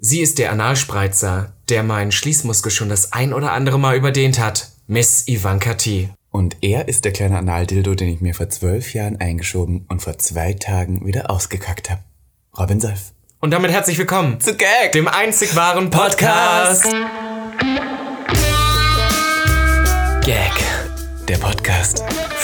Sie ist der Analspreizer, der meinen Schließmuskel schon das ein oder andere Mal überdehnt hat. Miss Ivanka T. Und er ist der kleine Analdildo, den ich mir vor zwölf Jahren eingeschoben und vor zwei Tagen wieder ausgekackt habe. Robin Solf. Und damit herzlich willkommen Zu Gag! dem einzig wahren Podcast. Gag. Der Podcast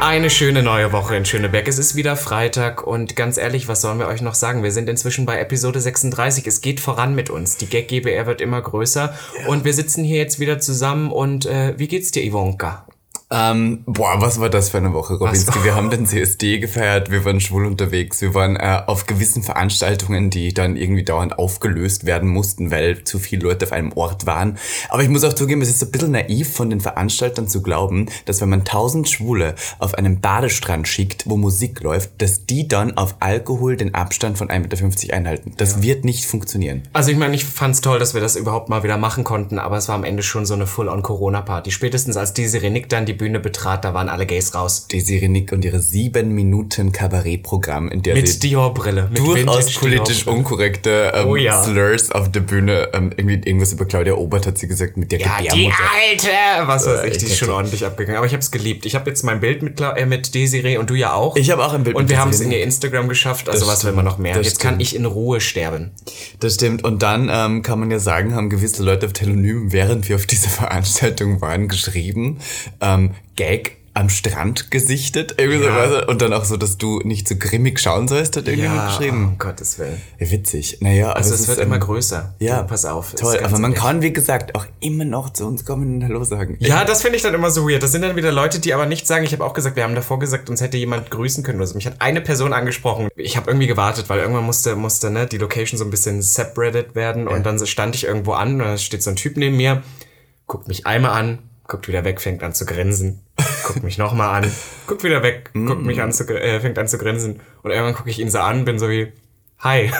Eine schöne neue Woche in Schöneberg. Es ist wieder Freitag und ganz ehrlich, was sollen wir euch noch sagen? Wir sind inzwischen bei Episode 36. Es geht voran mit uns. Die Gag GBR wird immer größer und wir sitzen hier jetzt wieder zusammen und äh, wie geht's dir, Ivanka? Ähm, boah, was war das für eine Woche, Robinski? Wir haben den CSD gefeiert, wir waren schwul unterwegs, wir waren äh, auf gewissen Veranstaltungen, die dann irgendwie dauernd aufgelöst werden mussten, weil zu viele Leute auf einem Ort waren. Aber ich muss auch zugeben, es ist ein bisschen naiv von den Veranstaltern zu glauben, dass wenn man tausend Schwule auf einen Badestrand schickt, wo Musik läuft, dass die dann auf Alkohol den Abstand von 1,50 Meter einhalten. Das wird nicht funktionieren. Also ich meine, ich fand's toll, dass wir das überhaupt mal wieder machen konnten, aber es war am Ende schon so eine Full-on-Corona-Party. Spätestens als die Sirenik dann die Bühne betrat, da waren alle Gays raus. Desiree Nick und ihre sieben Minuten Kabarettprogramm, in der Mit sie Dior-Brille. Durchaus politisch Dior-Brille. unkorrekte ähm, Oh ja. Slurs auf der Bühne. Ähm, irgendwie irgendwas über Claudia Obert hat sie gesagt mit der Ja, die Gebärmutter. alte! Was weiß Äh, ich, die ist schon ordentlich abgegangen. Aber ich hab's geliebt. Ich habe jetzt mein Bild mit, Cla- äh, mit Desiree und du ja auch. Ich habe auch ein Bild und mit wir haben es in ihr Instagram geschafft, also Das was will man noch mehr? das Jetzt kann stimmt. ich in Ruhe sterben. Das stimmt. Und dann ähm, kann man ja sagen, haben gewisse Leute auf Telonym, während wir auf dieser Veranstaltung waren, geschrieben, ähm, Gag am Strand gesichtet. Irgendwie Ja. so, weißt du? Und dann auch so, dass du nicht so grimmig schauen sollst, hat irgendjemand geschrieben. um Gottes Willen. Ja, witzig. Naja, Also es es wird ist, immer ähm, größer. Ja, pass auf. Toll, aber man ehrlich. kann, wie gesagt, auch immer noch zu uns kommen und Hallo sagen. Ja, das finde ich dann immer so weird. Das sind dann wieder Leute, die aber nicht sagen. Ich habe auch gesagt, wir haben davor gesagt, uns hätte jemand grüßen können. Also mich hat eine Person angesprochen. Ich habe irgendwie gewartet, weil irgendwann musste, musste ne, die Location so ein bisschen separated werden. Und dann stand ich irgendwo an und da steht so ein Typ neben mir, guckt mich einmal an, guckt wieder weg, fängt an zu grinsen. Guckt mich nochmal an, guckt wieder weg, guckt mich an zu, äh, fängt an zu grinsen. Und irgendwann gucke ich ihn so an, bin so wie, Hi.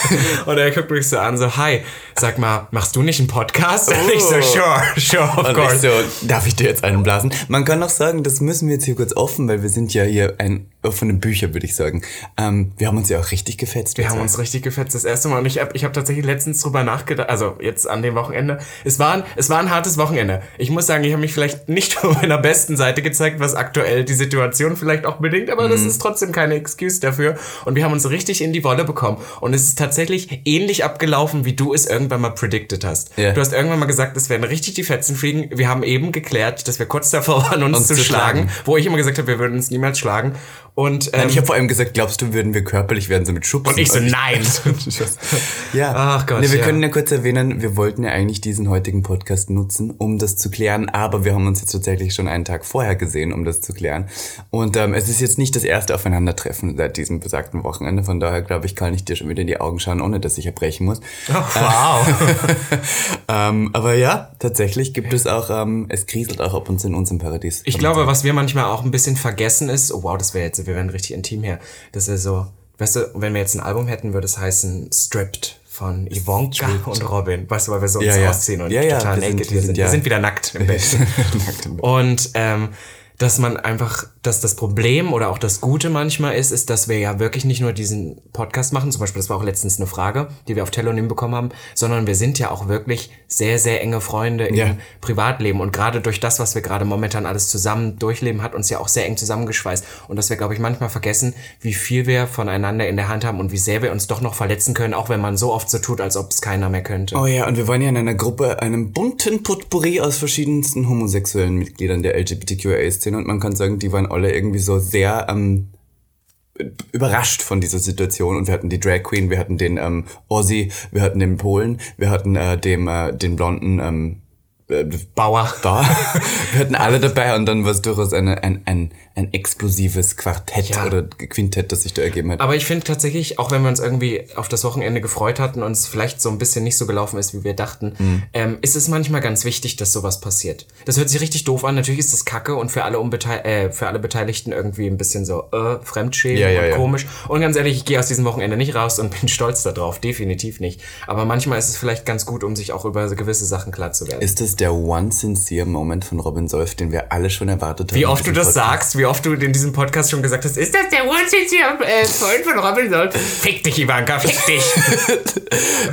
und er guckt mich so an, so, hi. Sag mal, machst du nicht einen Podcast? Und ich so, sure, sure, of Und course. ich so, darf ich dir jetzt einen blasen? Man kann auch sagen, das müssen wir jetzt hier kurz offen, weil wir sind ja hier ein offene Bücher, würde ich sagen. Ähm, wir haben uns ja auch richtig gefetzt. Wir haben uns richtig gefetzt das erste Mal und ich habe ich hab tatsächlich letztens drüber nachgedacht, also jetzt an dem Wochenende. Es war ein, es war ein hartes Wochenende. Ich muss sagen, ich habe mich vielleicht nicht von meiner besten Seite gezeigt, was aktuell die Situation vielleicht auch bedingt, aber Mhm. das ist trotzdem keine Excuse dafür. Und wir haben uns richtig in die Wolle bekommen. Und es ist tatsächlich ähnlich abgelaufen, wie du es irgendwann mal predicted hast. Ja. Du hast irgendwann mal gesagt, es werden richtig die Fetzen fliegen. Wir haben eben geklärt, dass wir kurz davor waren, uns, Uns zu, zu schlagen, schlagen. wo ich immer gesagt habe, wir würden uns niemals schlagen. Und ähm, Ich habe vor allem gesagt, glaubst du, würden wir körperlich werden, so mit Schubsen? Und ich so, nein. ja. Ach Gott, Nee, wir ja. können ja kurz erwähnen, wir wollten ja eigentlich diesen heutigen Podcast nutzen, um das zu klären, aber wir haben uns jetzt tatsächlich schon einen Tag vorher gesehen, um das zu klären. Und ähm, es ist jetzt nicht das erste Aufeinandertreffen seit diesem besagten Wochenende, von daher glaube ich, kann ich dir schon wieder in die Augen schauen, ohne dass ich erbrechen muss. wow. ähm, aber ja, tatsächlich gibt es auch, ähm, es kriselt auch ab zu in unserem Paradies. Ich glaube, was wir manchmal auch ein bisschen vergessen ist, oh wow, das wäre jetzt, wir wären richtig intim hier, das ist so, weißt du, wenn wir jetzt ein Album hätten, würde es heißen Stripped von Ivanka und Robin, weißt du, weil wir so uns Ja, ja. ausziehen und Ja, ja, total wir sind- naked wir sind sind. ja- Wir sind wieder nackt im Bett. Nackt im Bett. Und ähm, dass man einfach, dass das Problem oder auch das Gute manchmal ist, ist, dass wir ja wirklich nicht nur diesen Podcast machen, zum Beispiel, das war auch letztens eine Frage, die wir auf Telonym bekommen haben, sondern wir sind ja auch wirklich sehr, sehr enge Freunde im Ja. Privatleben. Und gerade durch das, was wir gerade momentan alles zusammen durchleben, hat uns ja auch sehr eng zusammengeschweißt. Und dass wir, glaube ich, manchmal vergessen, wie viel wir voneinander in der Hand haben und wie sehr wir uns doch noch verletzen können, auch wenn man so oft so tut, als ob es keiner mehr könnte. Oh ja, und wir waren ja in einer Gruppe, einem bunten Potpourri aus verschiedensten homosexuellen Mitgliedern der LGBTQIA-Szene und man kann sagen, die waren alle irgendwie so sehr ähm, überrascht von dieser Situation und wir hatten die Drag Queen, wir hatten den ähm, Ozzy, wir hatten den Polen, wir hatten äh, dem, äh, den blonden ähm, äh, Bauer. da. Wir hatten alle dabei und dann war es durchaus eine, ein, ein, ein explosives Quartett Ja. oder Quintett, das sich da ergeben hat. Aber ich finde tatsächlich, auch wenn wir uns irgendwie auf das Wochenende gefreut hatten und es vielleicht so ein bisschen nicht so gelaufen ist, wie wir dachten, Mhm. ähm, ist es manchmal ganz wichtig, dass sowas passiert. Das hört sich richtig doof an. Natürlich ist das kacke und für alle, Unbeteil äh, für alle Beteiligten irgendwie ein bisschen so äh, Fremdschämen Ja, ja, und komisch. Und ganz ehrlich, ich gehe aus diesem Wochenende nicht raus und bin stolz darauf. Definitiv nicht. Aber manchmal ist es vielleicht ganz gut, um sich auch über gewisse Sachen klar zu werden. Ist das der one sincere Moment von Robin Solf, den wir alle schon erwartet haben? Wie oft du das Podcast? sagst, wie oft du in diesem Podcast schon gesagt hast, ist das der One-Sincere äh, Freund von Robin Solf? Fick dich, Ivanka, fick dich.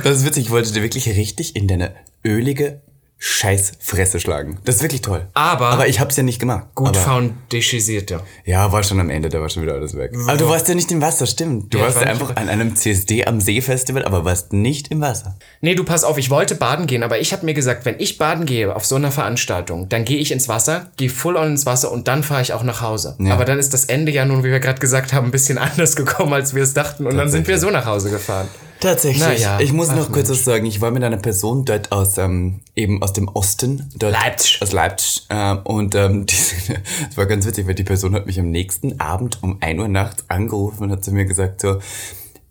Das ist witzig, ich wollte dir wirklich richtig in deine ölige Scheißfresse schlagen. Das ist wirklich toll. Aber- Aber ich hab's ja nicht gemacht. Gut Aber, foundationierte. ja, war schon am Ende, da war schon wieder alles weg. Aber du warst ja nicht im Wasser, stimmt. Du Ja, warst war ja einfach an einem CSD am See-Festival, aber warst nicht im Wasser. Nee, du pass auf, ich wollte baden gehen, aber ich habe mir gesagt, wenn ich baden gehe auf so einer Veranstaltung, dann gehe ich ins Wasser, gehe full on ins Wasser und dann fahre ich auch nach Hause. Aber dann ist das Ende ja nun, wie wir gerade gesagt haben, ein bisschen anders gekommen, als wir es dachten und dann sind wir so nach Hause gefahren. Tatsächlich. Naja. Ich muss noch kurz was sagen. Ich war mit einer Person dort aus, ähm, eben aus dem Osten. Dort, Leipzig. Aus Leipzig. Ähm, und ähm, das war ganz witzig, weil die Person hat mich am nächsten Abend um 1 Uhr nachts angerufen und hat zu mir gesagt so,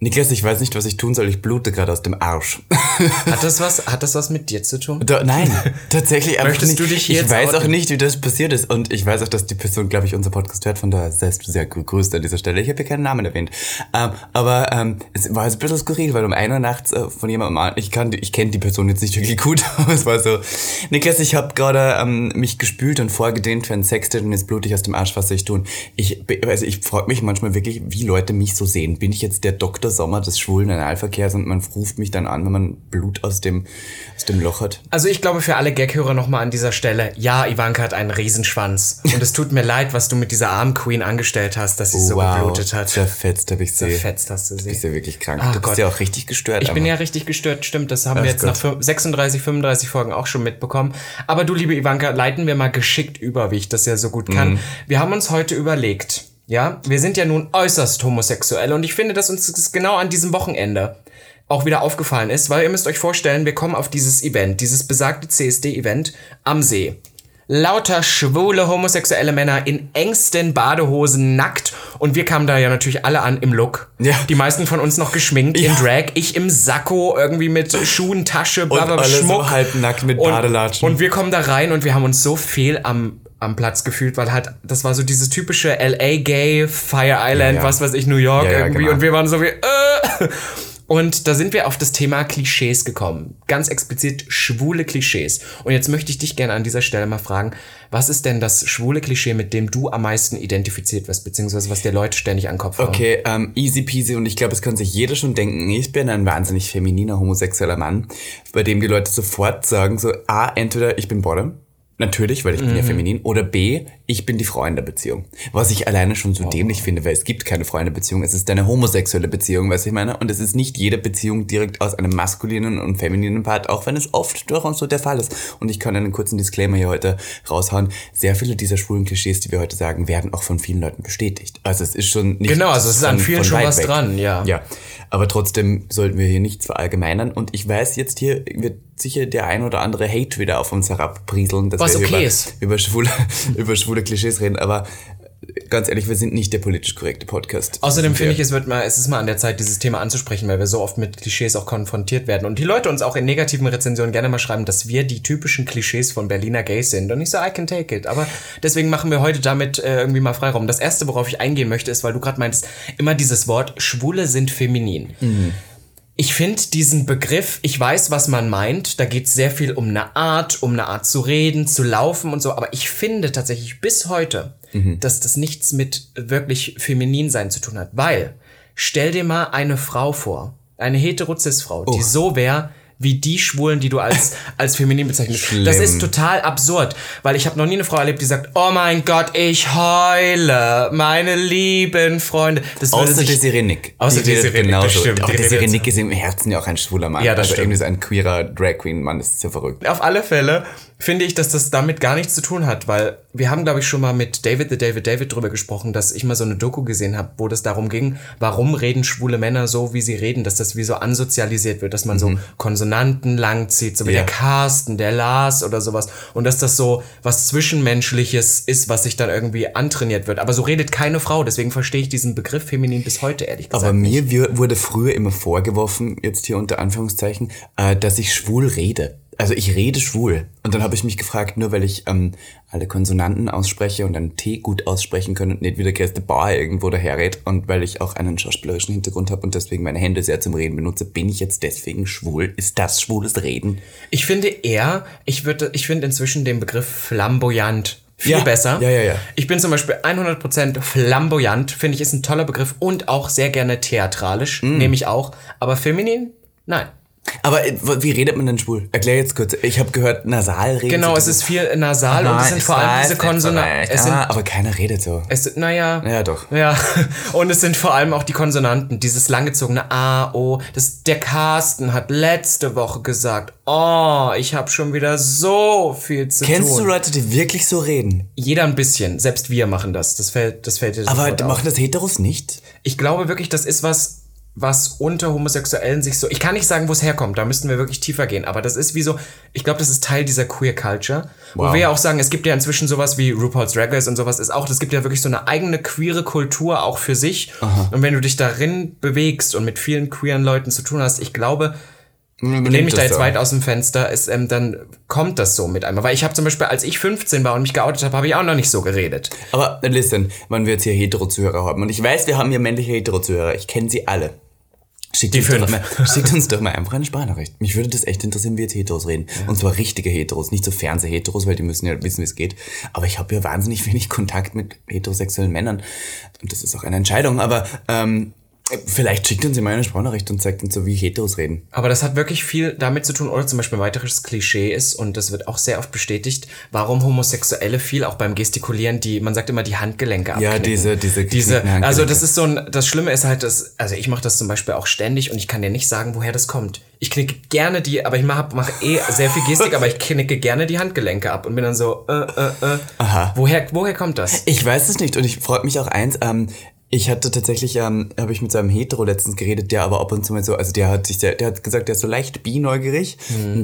Niklas, ich weiß nicht, was ich tun soll. Ich blute gerade aus dem Arsch. Hat das was, hat das was mit dir zu tun? Da, nein, tatsächlich Möchtest nicht. du dich hier ich weiß auch outen? nicht, wie das passiert ist. Und ich weiß auch, dass die Person, glaube ich, unser Podcast hört. Von daher du sehr gegrüßt an dieser Stelle. Ich habe hier keinen Namen erwähnt. Ähm, aber ähm, es war jetzt ein bisschen skurril, weil um 1 Uhr nachts äh, von jemandem, an- ich, kann, ich kenne die Person jetzt nicht wirklich gut, aber es war so, Niklas, ich habe gerade ähm, mich gespült und vorgedehnt für ein Sextet und jetzt blute ich aus dem Arsch, was soll ich tun? Ich, also ich frage mich manchmal wirklich, wie Leute mich so sehen. Bin ich jetzt der Dr. Sommer des schwulen Analverkehrs und man ruft mich dann an, wenn man Blut aus dem, aus dem Loch hat? Also ich glaube für alle Gag-Hörer nochmal an dieser Stelle, ja, Ivanka hat einen Riesenschwanz. Und es tut mir leid, was du mit dieser armen Queen angestellt hast, dass sie so geblutet hat. Zerfetzt habe ich sie. Zerfetzt hast du sie. Ist ja wirklich krank. Ach du bist Gott. ja auch richtig gestört. Ich bin aber- ja richtig gestört, stimmt. Das haben Ach wir jetzt Gott. nach fün- 36, 35 Folgen auch schon mitbekommen. Aber du, liebe Ivanka, leiten wir mal geschickt über, wie ich das ja so gut kann. Mhm. Wir haben uns heute überlegt, ja, wir sind ja nun äußerst homosexuell und ich finde, dass uns das genau an diesem Wochenende auch wieder aufgefallen ist, weil ihr müsst euch vorstellen, wir kommen auf dieses Event, dieses besagte CSD-Event am See. Lauter schwule homosexuelle Männer in engsten Badehosen, nackt. Und wir kamen da ja natürlich alle an im Look. Ja. Die meisten von uns noch geschminkt in Drag. Ich im Sakko, irgendwie mit Schuhen, Tasche, bla, bla, alle so Schmuck. halbnackt mit und, Badelatschen. Und wir kommen da rein und wir haben uns so fehl am, am Platz gefühlt, weil halt, das war so dieses typische LA Gay, Fire Island, Ja, ja. was weiß ich, New York Ja, irgendwie. genau. Und wir waren so wie, äh. Und da sind wir auf das Thema Klischees gekommen. Ganz explizit schwule Klischees. Und jetzt möchte ich dich gerne an dieser Stelle mal fragen, was ist denn das schwule Klischee, mit dem du am meisten identifiziert wirst, beziehungsweise was dir Leute ständig an Kopf? Okay, ähm, easy peasy und ich glaube, es kann sich jeder schon denken, ich bin ein wahnsinnig femininer, homosexueller Mann, bei dem die Leute sofort sagen so, A, entweder ich bin Bottom, natürlich, weil ich bin ja Mhm. feminin, oder B, ich bin die Frau in der Beziehung. Was ich alleine schon so Oh. dämlich finde, weil es gibt keine Frau in der Beziehung, es ist eine homosexuelle Beziehung, weißt du, ich meine, und es ist nicht jede Beziehung direkt aus einem maskulinen und femininen Part, auch wenn es oft durchaus so der Fall ist. Und ich kann einen kurzen Disclaimer hier heute raushauen, sehr viele dieser schwulen Klischees, die wir heute sagen, werden auch von vielen Leuten bestätigt. Also es ist schon nicht Genau, also es ist an vielen schon was weg. dran, ja. Ja, aber trotzdem sollten wir hier nichts verallgemeinern. Und ich weiß, jetzt hier wird sicher der ein oder andere Hate wieder auf uns herabprieseln, dass Was wir okay über, ist. über, schwule, über schwule Klischees reden. Aber ganz ehrlich, wir sind nicht der politisch korrekte Podcast. Außerdem finde ich, es wird mal, es ist mal an der Zeit, dieses Thema anzusprechen, weil wir so oft mit Klischees auch konfrontiert werden. Und die Leute uns auch in negativen Rezensionen gerne mal schreiben, dass wir die typischen Klischees von Berliner Gays sind. Und ich so, I can take it. Aber deswegen machen wir heute damit äh, irgendwie mal Freiraum. Das erste, worauf ich eingehen möchte, ist, weil du gerade meintest, immer dieses Wort, Schwule sind feminin. Ich finde diesen Begriff, ich weiß, was man meint, da geht es sehr viel um eine Art, um eine Art zu reden, zu laufen und so, aber ich finde tatsächlich bis heute, dass das nichts mit wirklich feminin sein zu tun hat, weil stell dir mal eine Frau vor, eine hetero-cis-Frau, die so wäre wie die Schwulen, die du als, als feminin bezeichnest. Das Schlimm. ist total absurd, weil ich habe noch nie eine Frau erlebt, die sagt, oh mein Gott, ich heule, meine lieben Freunde. Das Außer sich- Desiree Nick. Außer Die Desiree Nick, das stimmt, Auch die Desiree Nick ist im Herzen ja auch ein schwuler Mann. Ja, das also stimmt. irgendwie so ein queerer Drag Queen Mann, das ist ja verrückt. Auf alle Fälle finde ich, dass das damit gar nichts zu tun hat, weil wir haben, glaube ich, schon mal mit David the David David drüber gesprochen, dass ich mal so eine Doku gesehen habe, wo das darum ging, warum reden schwule Männer so, wie sie reden, dass das wie so ansozialisiert wird, dass man so Konsonanten langzieht, so wie Ja. der Carsten, der Lars oder sowas und dass das so was Zwischenmenschliches ist, was sich dann irgendwie antrainiert wird. Aber so redet keine Frau, deswegen verstehe ich diesen Begriff feminin bis heute, ehrlich gesagt. Aber mir wir- wurde früher immer vorgeworfen, jetzt hier unter Anführungszeichen, äh, dass ich schwul rede. Also ich rede schwul. Und dann habe ich mich gefragt, nur weil ich ähm, alle Konsonanten ausspreche und einen T gut aussprechen kann und nicht wie der Gerste Bauer irgendwo daherredet und weil ich auch einen schauspielerischen Hintergrund habe und deswegen meine Hände sehr zum Reden benutze, bin ich jetzt deswegen schwul? Ist das schwules Reden? Ich finde eher, ich würde, ich finde inzwischen den Begriff flamboyant viel Ja, besser. ja, ja, ja. Ich bin zum Beispiel 100% flamboyant, finde ich ist ein toller Begriff und auch sehr gerne theatralisch, Mm. nehme ich auch. Aber feminin? Nein. Aber äh, wie redet man denn schwul? Erklär jetzt kurz. Ich habe gehört, nasal reden. Genau, es ist viel nasal und es sind vor allem diese Konsonanten. Ah, aber keiner redet so. es sind, naja. Ja, doch. Ja, und es sind vor allem auch die Konsonanten, dieses langgezogene A, O. Das, der Carsten hat letzte Woche gesagt, oh, ich habe schon wieder so viel zu Kennst tun. du Leute, die wirklich so reden? Jeder ein bisschen, selbst wir machen das. Das fällt, das fällt dir Aber machen das Heteros nicht? Ich glaube wirklich, das ist was, was unter Homosexuellen sich so. Ich kann nicht sagen, wo es herkommt, da müssten wir wirklich tiefer gehen, aber das ist wie so, ich glaube, das ist Teil dieser Queer Culture. Wo Wow. wir ja auch sagen, es gibt ja inzwischen sowas wie RuPaul's Drag Race und sowas ist auch, es gibt ja wirklich so eine eigene queere Kultur auch für sich. Und wenn du dich darin bewegst und mit vielen queeren Leuten zu tun hast, ich glaube, ich lehne mich da jetzt weit aus dem Fenster, ist, ähm, dann kommt das so mit einmal. Weil ich habe zum Beispiel, als ich 15 war und mich geoutet habe, habe ich auch noch nicht so geredet. Aber äh, listen, wenn wir jetzt hier Hetero-Zuhörer haben, und ich weiß, wir haben hier männliche Hetero-Zuhörer, ich kenne sie alle. Schickt Die uns, doch mal, schickt uns doch mal einfach eine Sprachnachricht. Mich würde das echt interessieren, wie jetzt Heteros reden. Und zwar richtige Heteros, nicht so Fernseh-Heteros, weil die müssen ja wissen, wie es geht. Aber ich habe ja wahnsinnig wenig Kontakt mit heterosexuellen Männern. Und das ist auch eine Entscheidung. Aber ähm, vielleicht schickt uns mal eine Sprachnachricht und zeigt uns so, wie Heteros reden. Aber das hat wirklich viel damit zu tun, oder zum Beispiel ein weiteres Klischee ist, und das wird auch sehr oft bestätigt, warum Homosexuelle viel auch beim Gestikulieren, die, man sagt immer, die Handgelenke Ja, abknicken. diese- diese diese Handgelenke. Also das ist so ein, das Schlimme ist halt, dass, also ich mache das zum Beispiel auch ständig und ich kann dir nicht sagen, woher das kommt. Ich knicke gerne die, aber ich mache mach eh sehr viel Gestik, aber ich knicke gerne die Handgelenke ab und bin dann so, äh, äh, äh. Aha. Woher, woher kommt das? Ich weiß es nicht und ich freut mich auch eins. Ähm, ich hatte tatsächlich, ähm, habe ich mit seinem Hetero letztens geredet, der aber ab und zu mal so, also der hat sich, sehr, der hat gesagt, der ist so leicht bineugierig.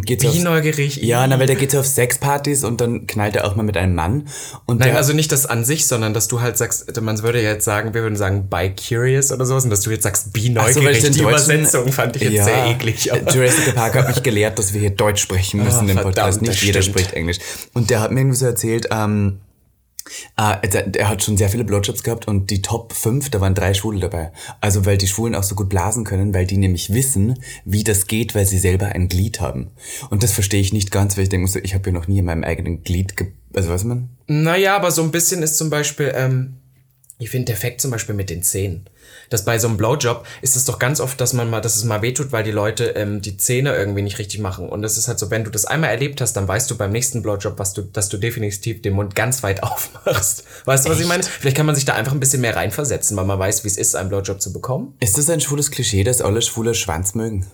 geht so auf- Bineugierig? Ja, na, weil der geht so auf Sexpartys und dann knallt er auch mal mit einem Mann. Und Nein, der, also nicht das an sich, sondern dass du halt sagst, man würde jetzt sagen, wir würden sagen bi-curious oder sowas und dass du jetzt sagst Ach so, weil bi-neugierig. ich die Übersetzung fand ich jetzt Ja, sehr eklig. Aber Jurassic Park hat mich gelehrt, dass wir hier Deutsch sprechen müssen Ah, im Podcast. Nicht jeder stimmt. spricht Englisch. Und der hat mir irgendwie so erzählt, ähm, der, der hat schon sehr viele Blowjobs gehabt und die Top 5, da waren drei Schwule dabei. Also weil die Schwulen auch so gut blasen können, weil die nämlich wissen, wie das geht, weil sie selber ein Glied haben. Und das verstehe ich nicht ganz, weil ich denke, ich habe ja noch nie in meinem eigenen Glied, ge also was man? Naja, aber so ein bisschen ist zum Beispiel, ähm, ich finde der Fact zum Beispiel mit den Zähnen. Dass bei so einem Blowjob ist es doch ganz oft, dass man mal, dass es mal wehtut, weil die Leute ähm, die Zähne irgendwie nicht richtig machen. Und es ist halt so, wenn du das einmal erlebt hast, dann weißt du beim nächsten Blowjob, was du, dass du definitiv den Mund ganz weit aufmachst. Weißt du, was ich meine? Vielleicht kann man sich da einfach ein bisschen mehr reinversetzen, weil man weiß, wie es ist, einen Blowjob zu bekommen. Ist das ein schwules Klischee, dass alle Schwule Schwanz mögen?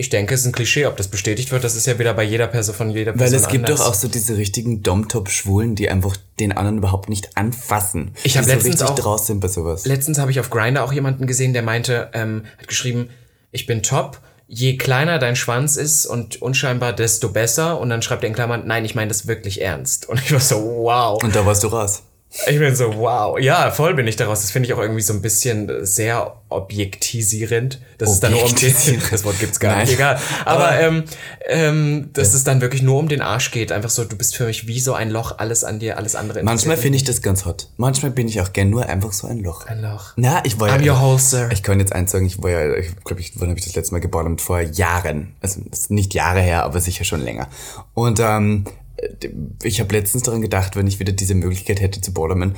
Ich denke, es ist ein Klischee, ob das bestätigt wird, das ist ja wieder bei jeder Person von jeder Person Weil es gibt anders. doch auch so diese richtigen Dom-Top-Schwulen, die einfach den anderen überhaupt nicht anfassen. Ich hab die so letztens auch- draus sind bei sowas. Letztens habe ich auf Grinder auch jemanden gesehen, der meinte, ähm, hat geschrieben, ich bin top, je kleiner dein Schwanz ist und unscheinbar, desto besser. Und dann schreibt er in Klammern, nein, ich meine das wirklich ernst. Und ich war so, wow. Und da warst du raus. Ich bin so, wow. Ja, voll bin ich daraus. Das finde ich auch irgendwie so ein bisschen sehr objektisierend. Das ist dann nur um den, das Wort gibt's gar Nein. nicht, egal. Aber, ähm, ähm, dass es dann wirklich nur um den Arsch geht. Einfach so, du bist für mich wie so ein Loch, alles an dir, alles andere Manchmal finde ich das ganz hot. Manchmal bin ich auch gern nur einfach so ein Loch. ein Loch. Na, ich war I'm ja. your hole, sir. Ich kann jetzt eins sagen, ich war ja, ich glaube, ich, wann habe ich das letzte Mal gebottomt? Vor Jahren. Also nicht Jahre her, aber sicher schon länger. Und ähm, ich habe letztens daran gedacht, wenn ich wieder diese Möglichkeit hätte zu bottomen,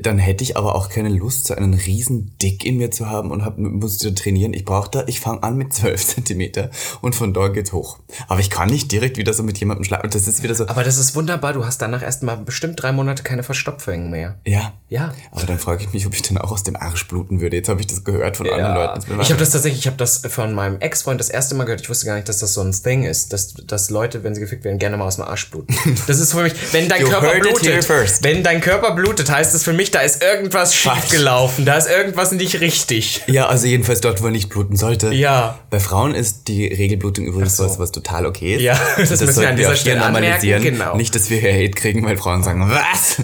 dann hätte ich aber auch keine Lust, so einen riesen Dick in mir zu haben und hab, muss da trainieren. Ich brauche da, ich fange an mit 12 Zentimeter und von dort geht's hoch. Aber ich kann nicht direkt wieder so mit jemandem schlafen. Das ist wieder so. Aber das ist wunderbar. Du hast danach erstmal bestimmt drei Monate keine Verstopfungen mehr. Ja. Ja. Aber dann frage ich mich, ob ich dann auch aus dem Arsch bluten würde. Jetzt habe ich das gehört von anderen Leuten. Ich habe das tatsächlich, ich habe das von meinem Ex-Freund das erste Mal gehört. Ich wusste gar nicht, dass das so ein Thing ist, dass, dass Leute, wenn sie gefickt werden, gerne mal aus dem Arsch bluten. Das ist für mich, wenn dein Körper blutet, wenn dein Körper blutet, heißt es für mich, da ist irgendwas schief gelaufen, da ist irgendwas nicht richtig. Ja, also jedenfalls dort, wo er nicht bluten sollte. Ja. Bei Frauen ist die Regelblutung übrigens so. was, was total okay ist. Ja, das müssen wir an dieser Stelle anmerken, genau. Nicht, dass wir hier Hate kriegen, weil Frauen sagen, was?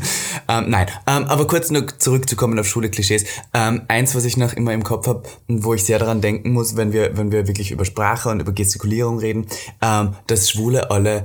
Ähm, nein, ähm, aber kurz nur zurückzukommen auf Schule-Klischees. Ähm, eins, was ich noch immer im Kopf habe, wo ich sehr daran denken muss, wenn wir, wenn wir wirklich über Sprache und über Gestikulierung reden, ähm, dass Schwule alle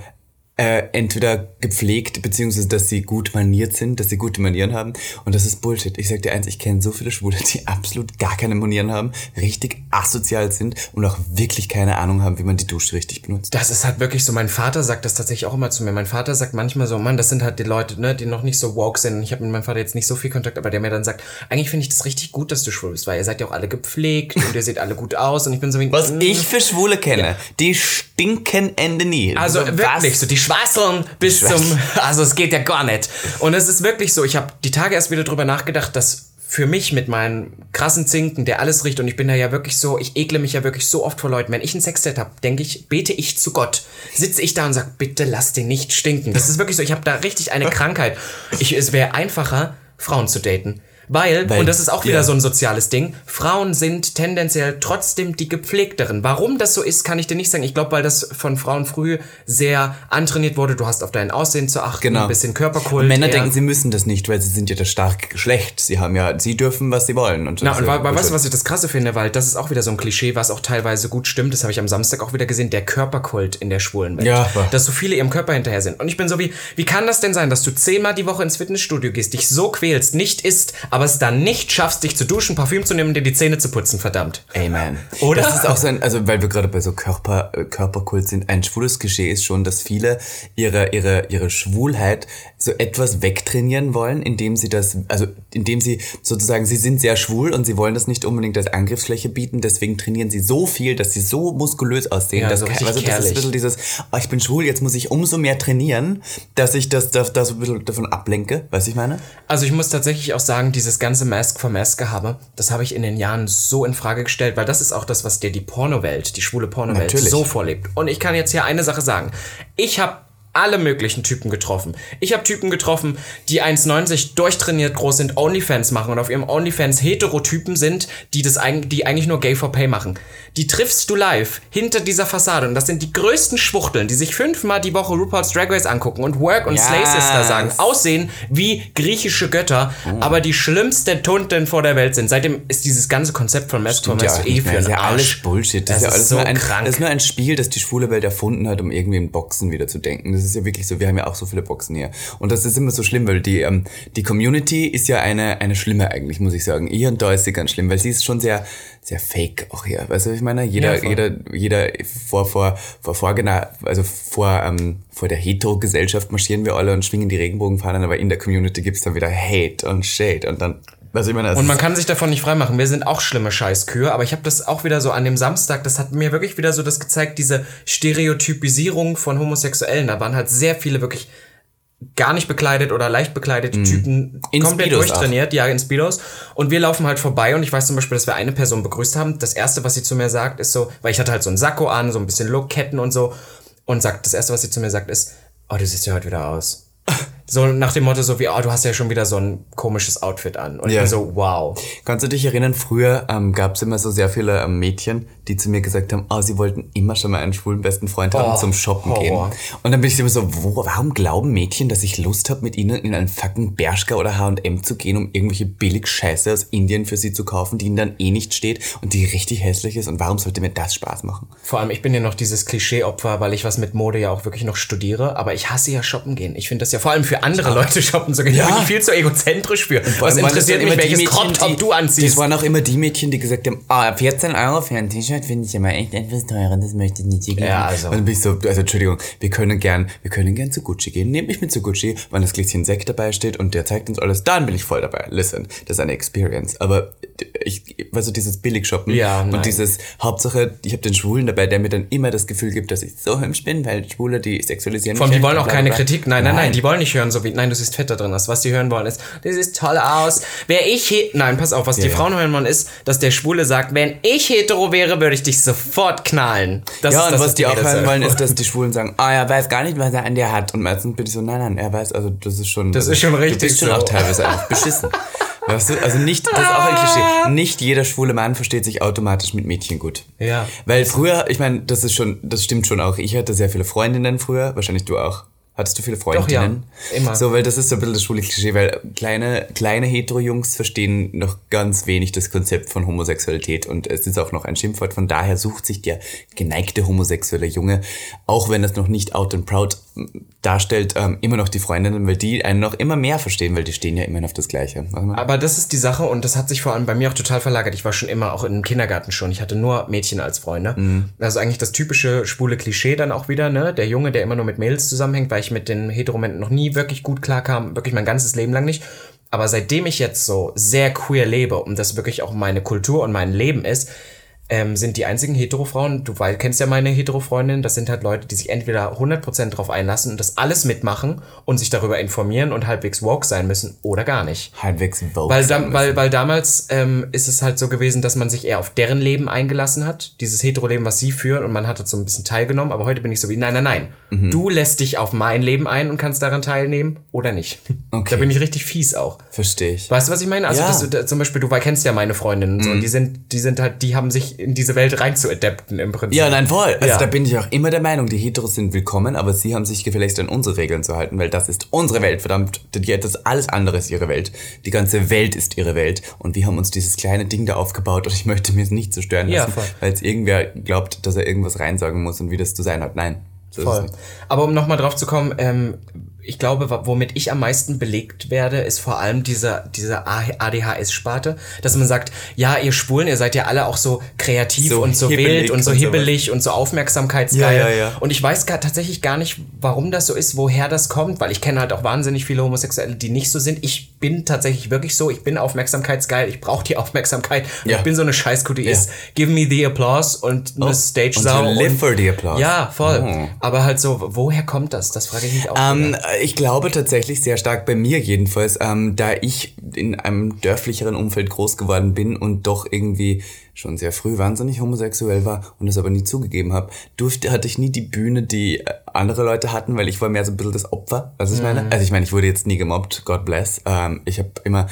äh, entweder gepflegt, beziehungsweise dass sie gut maniert sind, dass sie gute Manieren haben. Und das ist Bullshit. Ich sag dir eins, ich kenne so viele Schwule, die absolut gar keine Manieren haben, richtig asozial sind und auch wirklich keine Ahnung haben, wie man die Dusche richtig benutzt. Das ist halt wirklich so. Mein Vater sagt das tatsächlich auch immer zu mir. Mein Vater sagt manchmal so, Mann, das sind halt die Leute, ne, die noch nicht so woke sind. Und ich habe mit meinem Vater jetzt nicht so viel Kontakt, aber der mir dann sagt, eigentlich finde ich das richtig gut, dass du schwul bist, weil ihr seid ja auch alle gepflegt und ihr seht alle gut aus. Und ich bin so wie, Was mm. ich für Schwule kenne, die stinken Ende nie. Also wirklich so, die Schwaseln bis Schwaseln. zum, also es geht ja gar nicht. Und es ist wirklich so, ich habe die Tage erst wieder drüber nachgedacht, dass für mich mit meinen krassen Zinken, der alles riecht und ich bin da ja wirklich so, ich ekle mich ja wirklich so oft vor Leuten. Wenn ich ein Sextet habe, denke ich, bete ich zu Gott. Sitze ich da und sag, bitte lass den nicht stinken. Das ist wirklich so, ich habe da richtig eine Krankheit. Ich, es wäre einfacher, Frauen zu daten. Weil, Weil- und das ist auch wieder ja. so ein soziales Ding, Frauen sind tendenziell trotzdem die gepflegteren. Warum das so ist, kann ich dir nicht sagen. Ich glaube, weil das von Frauen früh sehr antrainiert wurde. Du hast auf dein Aussehen zu achten, Genau. ein bisschen Körperkult. Männer eher- denken, sie müssen das nicht, weil sie sind ja das starke Geschlecht. Sie haben ja, sie dürfen, was sie wollen. Und Na, und ja wa- weißt du, was ich das krasse finde? Weil das ist auch wieder so ein Klischee, was auch teilweise gut stimmt. Das habe ich am Samstag auch wieder gesehen. Der Körperkult in der schwulen Welt. Ja, Dass so viele ihrem Körper hinterher sind. Und ich bin so wie, wie kann das denn sein, dass du zehnmal die Woche ins Fitnessstudio gehst, dich so quälst, nicht isst, aber es dann nicht schaffst, dich zu duschen, Parfüm zu nehmen und dir die Zähne zu putzen, verdammt. Amen. Oder? Das ist auch so ein, also weil wir gerade bei so Körper, äh, Körperkult sind, ein schwules Klischee ist schon, dass viele ihre, ihre, ihre Schwulheit so etwas wegtrainieren wollen, indem sie das, also indem sie sozusagen, sie sind sehr schwul und sie wollen das nicht unbedingt als Angriffsfläche bieten, deswegen trainieren sie so viel, dass sie so muskulös aussehen, Ja, dass so also das ist ein bisschen dieses, ah, ich bin schwul, jetzt muss ich umso mehr trainieren, dass ich das, das, das ein bisschen davon ablenke, weißt ich meine? Also ich muss tatsächlich auch sagen, dieses ganze Mask for Mask Gehabe, das habe ich in den Jahren so in Frage gestellt, weil das ist auch das, was dir die Pornowelt, die schwule Pornowelt Natürlich. so vorlebt. Und ich kann jetzt hier eine Sache sagen. Ich habe alle möglichen Typen getroffen. Ich habe Typen getroffen, die 1,90 durchtrainiert groß sind, Onlyfans machen und auf ihrem Onlyfans Heterotypen sind, die das eigentlich, die eigentlich nur Gay for Pay machen. Die triffst du live hinter dieser Fassade und das sind die größten Schwuchteln, die sich fünfmal die Woche RuPaul's Drag Race angucken und Work und Slay Sister Yes. sagen, aussehen wie griechische Götter, Oh. aber die schlimmsten Tunten vor der Welt sind. Seitdem ist dieses ganze Konzept von Stimmt ja eh für einen ja alles Arsch. Bullshit. Das, Das ist ja alles so nur ein, krank. Das ist nur ein Spiel, das die schwule Welt erfunden hat, um irgendwie in Boxen wieder zu denken. Das ist ja wirklich so. Wir haben ja auch so viele Boxen hier. Und das ist immer so schlimm, weil die, ähm, die Community ist ja eine, eine schlimme eigentlich, muss ich sagen. Hier und da ist sie ganz schlimm, weil sie ist schon sehr, sehr fake auch hier. Weißt du, was ich meine? Jeder, Ja, jeder, jeder vor, vor, vor, vorgena- also vor, ähm, vor der Hetero-Gesellschaft marschieren wir alle und schwingen die Regenbogenfahnen, aber in der Community gibt's dann wieder Hate und Shade und dann, was ich meine, Und man kann sich davon nicht freimachen. Wir sind auch schlimme Scheißkühe, aber ich habe das auch wieder so an dem Samstag, das hat mir wirklich wieder so das gezeigt, diese Stereotypisierung von Homosexuellen. Da waren halt sehr viele wirklich gar nicht bekleidet oder leicht bekleidete Typen Mhm. In komplett Speedos durchtrainiert, ja, in Speedos. Und wir laufen halt vorbei und ich weiß zum Beispiel, dass wir eine Person begrüßt haben. Das erste, was sie zu mir sagt, ist so, weil ich hatte halt so einen Sakko an, so ein bisschen Look, Ketten und so. Und sagt, das erste, was sie zu mir sagt, ist, oh, du siehst ja heute wieder aus. So nach dem Motto so wie, oh, du hast ja schon wieder so ein komisches Outfit an. Und Ja. ich bin so, wow. Kannst du dich erinnern, früher ähm, gab es immer so sehr viele ähm, Mädchen, die zu mir gesagt haben, oh, sie wollten immer schon mal einen schwulen besten Freund haben Oh, zum Shoppen Horror. gehen. Und dann bin ich immer so, wo, warum glauben Mädchen, dass ich Lust habe, mit ihnen in einen fucking Bershka oder H&M zu gehen, um irgendwelche billig Scheiße aus Indien für sie zu kaufen, die ihnen dann eh nicht steht und die richtig hässlich ist? Und warum sollte mir das Spaß machen? Vor allem, ich bin ja noch dieses Klischee-Opfer, weil ich was mit Mode ja auch wirklich noch studiere. Aber ich hasse ja shoppen gehen. Ich finde das ja vor allem für für andere Leute shoppen zu gehen. Ja. Da bin ich viel zu egozentrisch für. Was interessiert mich, welches Crop-Top du anziehst? Das waren auch immer die Mädchen, die gesagt haben, ah, 14 Euro für ein T-Shirt finde ich immer echt etwas teurer, das möchte ich nicht geben. Ja, also. Und dann bin ich so, also Entschuldigung, wir können gern, wir können gern zu Gucci gehen. Nehmt mich mit zu Gucci, wenn das Gläschen Sekt dabei steht und der zeigt uns alles, dann bin ich voll dabei. Listen, das ist eine Experience. Aber ich, du, dieses Billigshoppen ja, und dieses Hauptsache, ich habe den Schwulen dabei, der mir dann immer das Gefühl gibt, dass ich so hübsch bin, weil Schwule, die sexualisieren Von die wollen auch keine Kritik. Nein, nein, nein, nein, die wollen nicht hören, so wie, nein, du siehst fett da drin aus. Was die hören wollen ist, das ist toll aus. Wer ich, nein, pass auf, was ja, die Frauen hören wollen ist, dass der Schwule sagt, wenn ich hetero wäre, würde ich dich sofort knallen. Das ja, ist und das, was die auch hören wollen, ist, dass die Schwulen sagen, ah, er weiß gar nicht, was er an dir hat. Und meistens bin ich so, nein, nein, er weiß, also das ist schon. Das also, ist schon richtig. Du bist schon so. auch teilweise einfach beschissen. Weißt du? Also nicht, das ist auch ein Klischee. Nicht jeder schwule Mann versteht sich automatisch mit Mädchen gut. Ja. Weil früher, ich meine, das ist schon, das stimmt schon auch. Ich hatte sehr viele Freundinnen früher, wahrscheinlich du auch. Hattest du viele Freundinnen? Doch, ja. Immer. So, weil das ist so ein bisschen das schwule Klischee, weil kleine, kleine Hetero-Jungs verstehen noch ganz wenig das Konzept von Homosexualität und es ist auch noch ein Schimpfwort. Von daher sucht sich der geneigte homosexuelle Junge, auch wenn das noch nicht out and proud darstellt, ähm, immer noch die Freundinnen, weil die einen noch immer mehr verstehen, weil die stehen ja immerhin auf das Gleiche. Aber das ist die Sache und das hat sich vor allem bei mir auch total verlagert. Ich war schon immer auch im Kindergarten schon. Ich hatte nur Mädchen als Freunde. Mhm. Also eigentlich das typische schwule Klischee dann auch wieder, ne? Der Junge, der immer nur mit Mädels zusammenhängt, weil ich mit den Heteromenten noch nie wirklich gut klarkam, wirklich mein ganzes Leben lang nicht. Aber seitdem ich jetzt so sehr queer lebe und das wirklich auch meine Kultur und mein Leben ist, ähm, sind die einzigen Hetero-Frauen, du weil, kennst ja meine Hetero-Freundin, das sind halt Leute, die sich entweder 100% drauf einlassen und das alles mitmachen und sich darüber informieren und halbwegs woke sein müssen oder gar nicht. Halbwegs woke weil, da, weil, weil damals ähm, ist es halt so gewesen, dass man sich eher auf deren Leben eingelassen hat, dieses Hetero-Leben, was sie führen und man hat so ein bisschen teilgenommen, aber heute bin ich so wie, nein, nein, nein, mhm. du lässt dich auf mein Leben ein und kannst daran teilnehmen oder nicht. Okay. Da bin ich richtig fies auch. Verstehe ich. Weißt du, was ich meine? Also ja. das, da, zum Beispiel, du kennst ja meine Freundinnen und so, mhm. und die sind, die sind halt, die haben sich in diese Welt rein zu adapten im Prinzip. Ja, nein, voll. Also ja. da bin ich auch immer der Meinung, die Heteros sind willkommen, aber sie haben sich gefälligst an unsere Regeln zu halten, weil das ist unsere Welt, verdammt. Das alles andere ist ihre Welt. Die ganze Welt ist ihre Welt. Und wir haben uns dieses kleine Ding da aufgebaut und ich möchte mir es nicht zerstören lassen, ja, weil jetzt irgendwer glaubt, dass er irgendwas reinsagen muss und wie das zu sein hat. Nein. So Voll. Aber um nochmal drauf zu kommen, ähm, ich glaube, womit ich am meisten belegt werde, ist vor allem diese, diese ADHS-Sparte, dass man sagt, ja, ihr Schwulen, ihr seid ja alle auch so kreativ so und so wild und so hibbelig und so aufmerksamkeitsgeil. Ja, ja, ja. Und ich weiß gar, tatsächlich gar nicht, warum das so ist, woher das kommt, weil ich kenne halt auch wahnsinnig viele Homosexuelle, die nicht so sind. Ich bin tatsächlich wirklich so, ich bin aufmerksamkeitsgeil, ich brauche die Aufmerksamkeit. Ja. Ich bin so eine Scheißkuh, die ist, give me the applause und eine oh, Stage-Sau. Und live for the applause. Ja, voll. Oh. Aber halt so, woher kommt das? Das frage ich mich auch. Um, ähm, ich glaube tatsächlich sehr stark bei mir jedenfalls, ähm, da ich in einem dörflicheren Umfeld groß geworden bin und doch irgendwie schon sehr früh wahnsinnig homosexuell war und das aber nie zugegeben habe, durfte, hatte ich nie die Bühne, die äh, andere Leute hatten, weil ich war mehr so ein bisschen das Opfer, was ich mhm. meine. Also ich meine, ich wurde jetzt nie gemobbt, God bless. Ähm, ich habe immer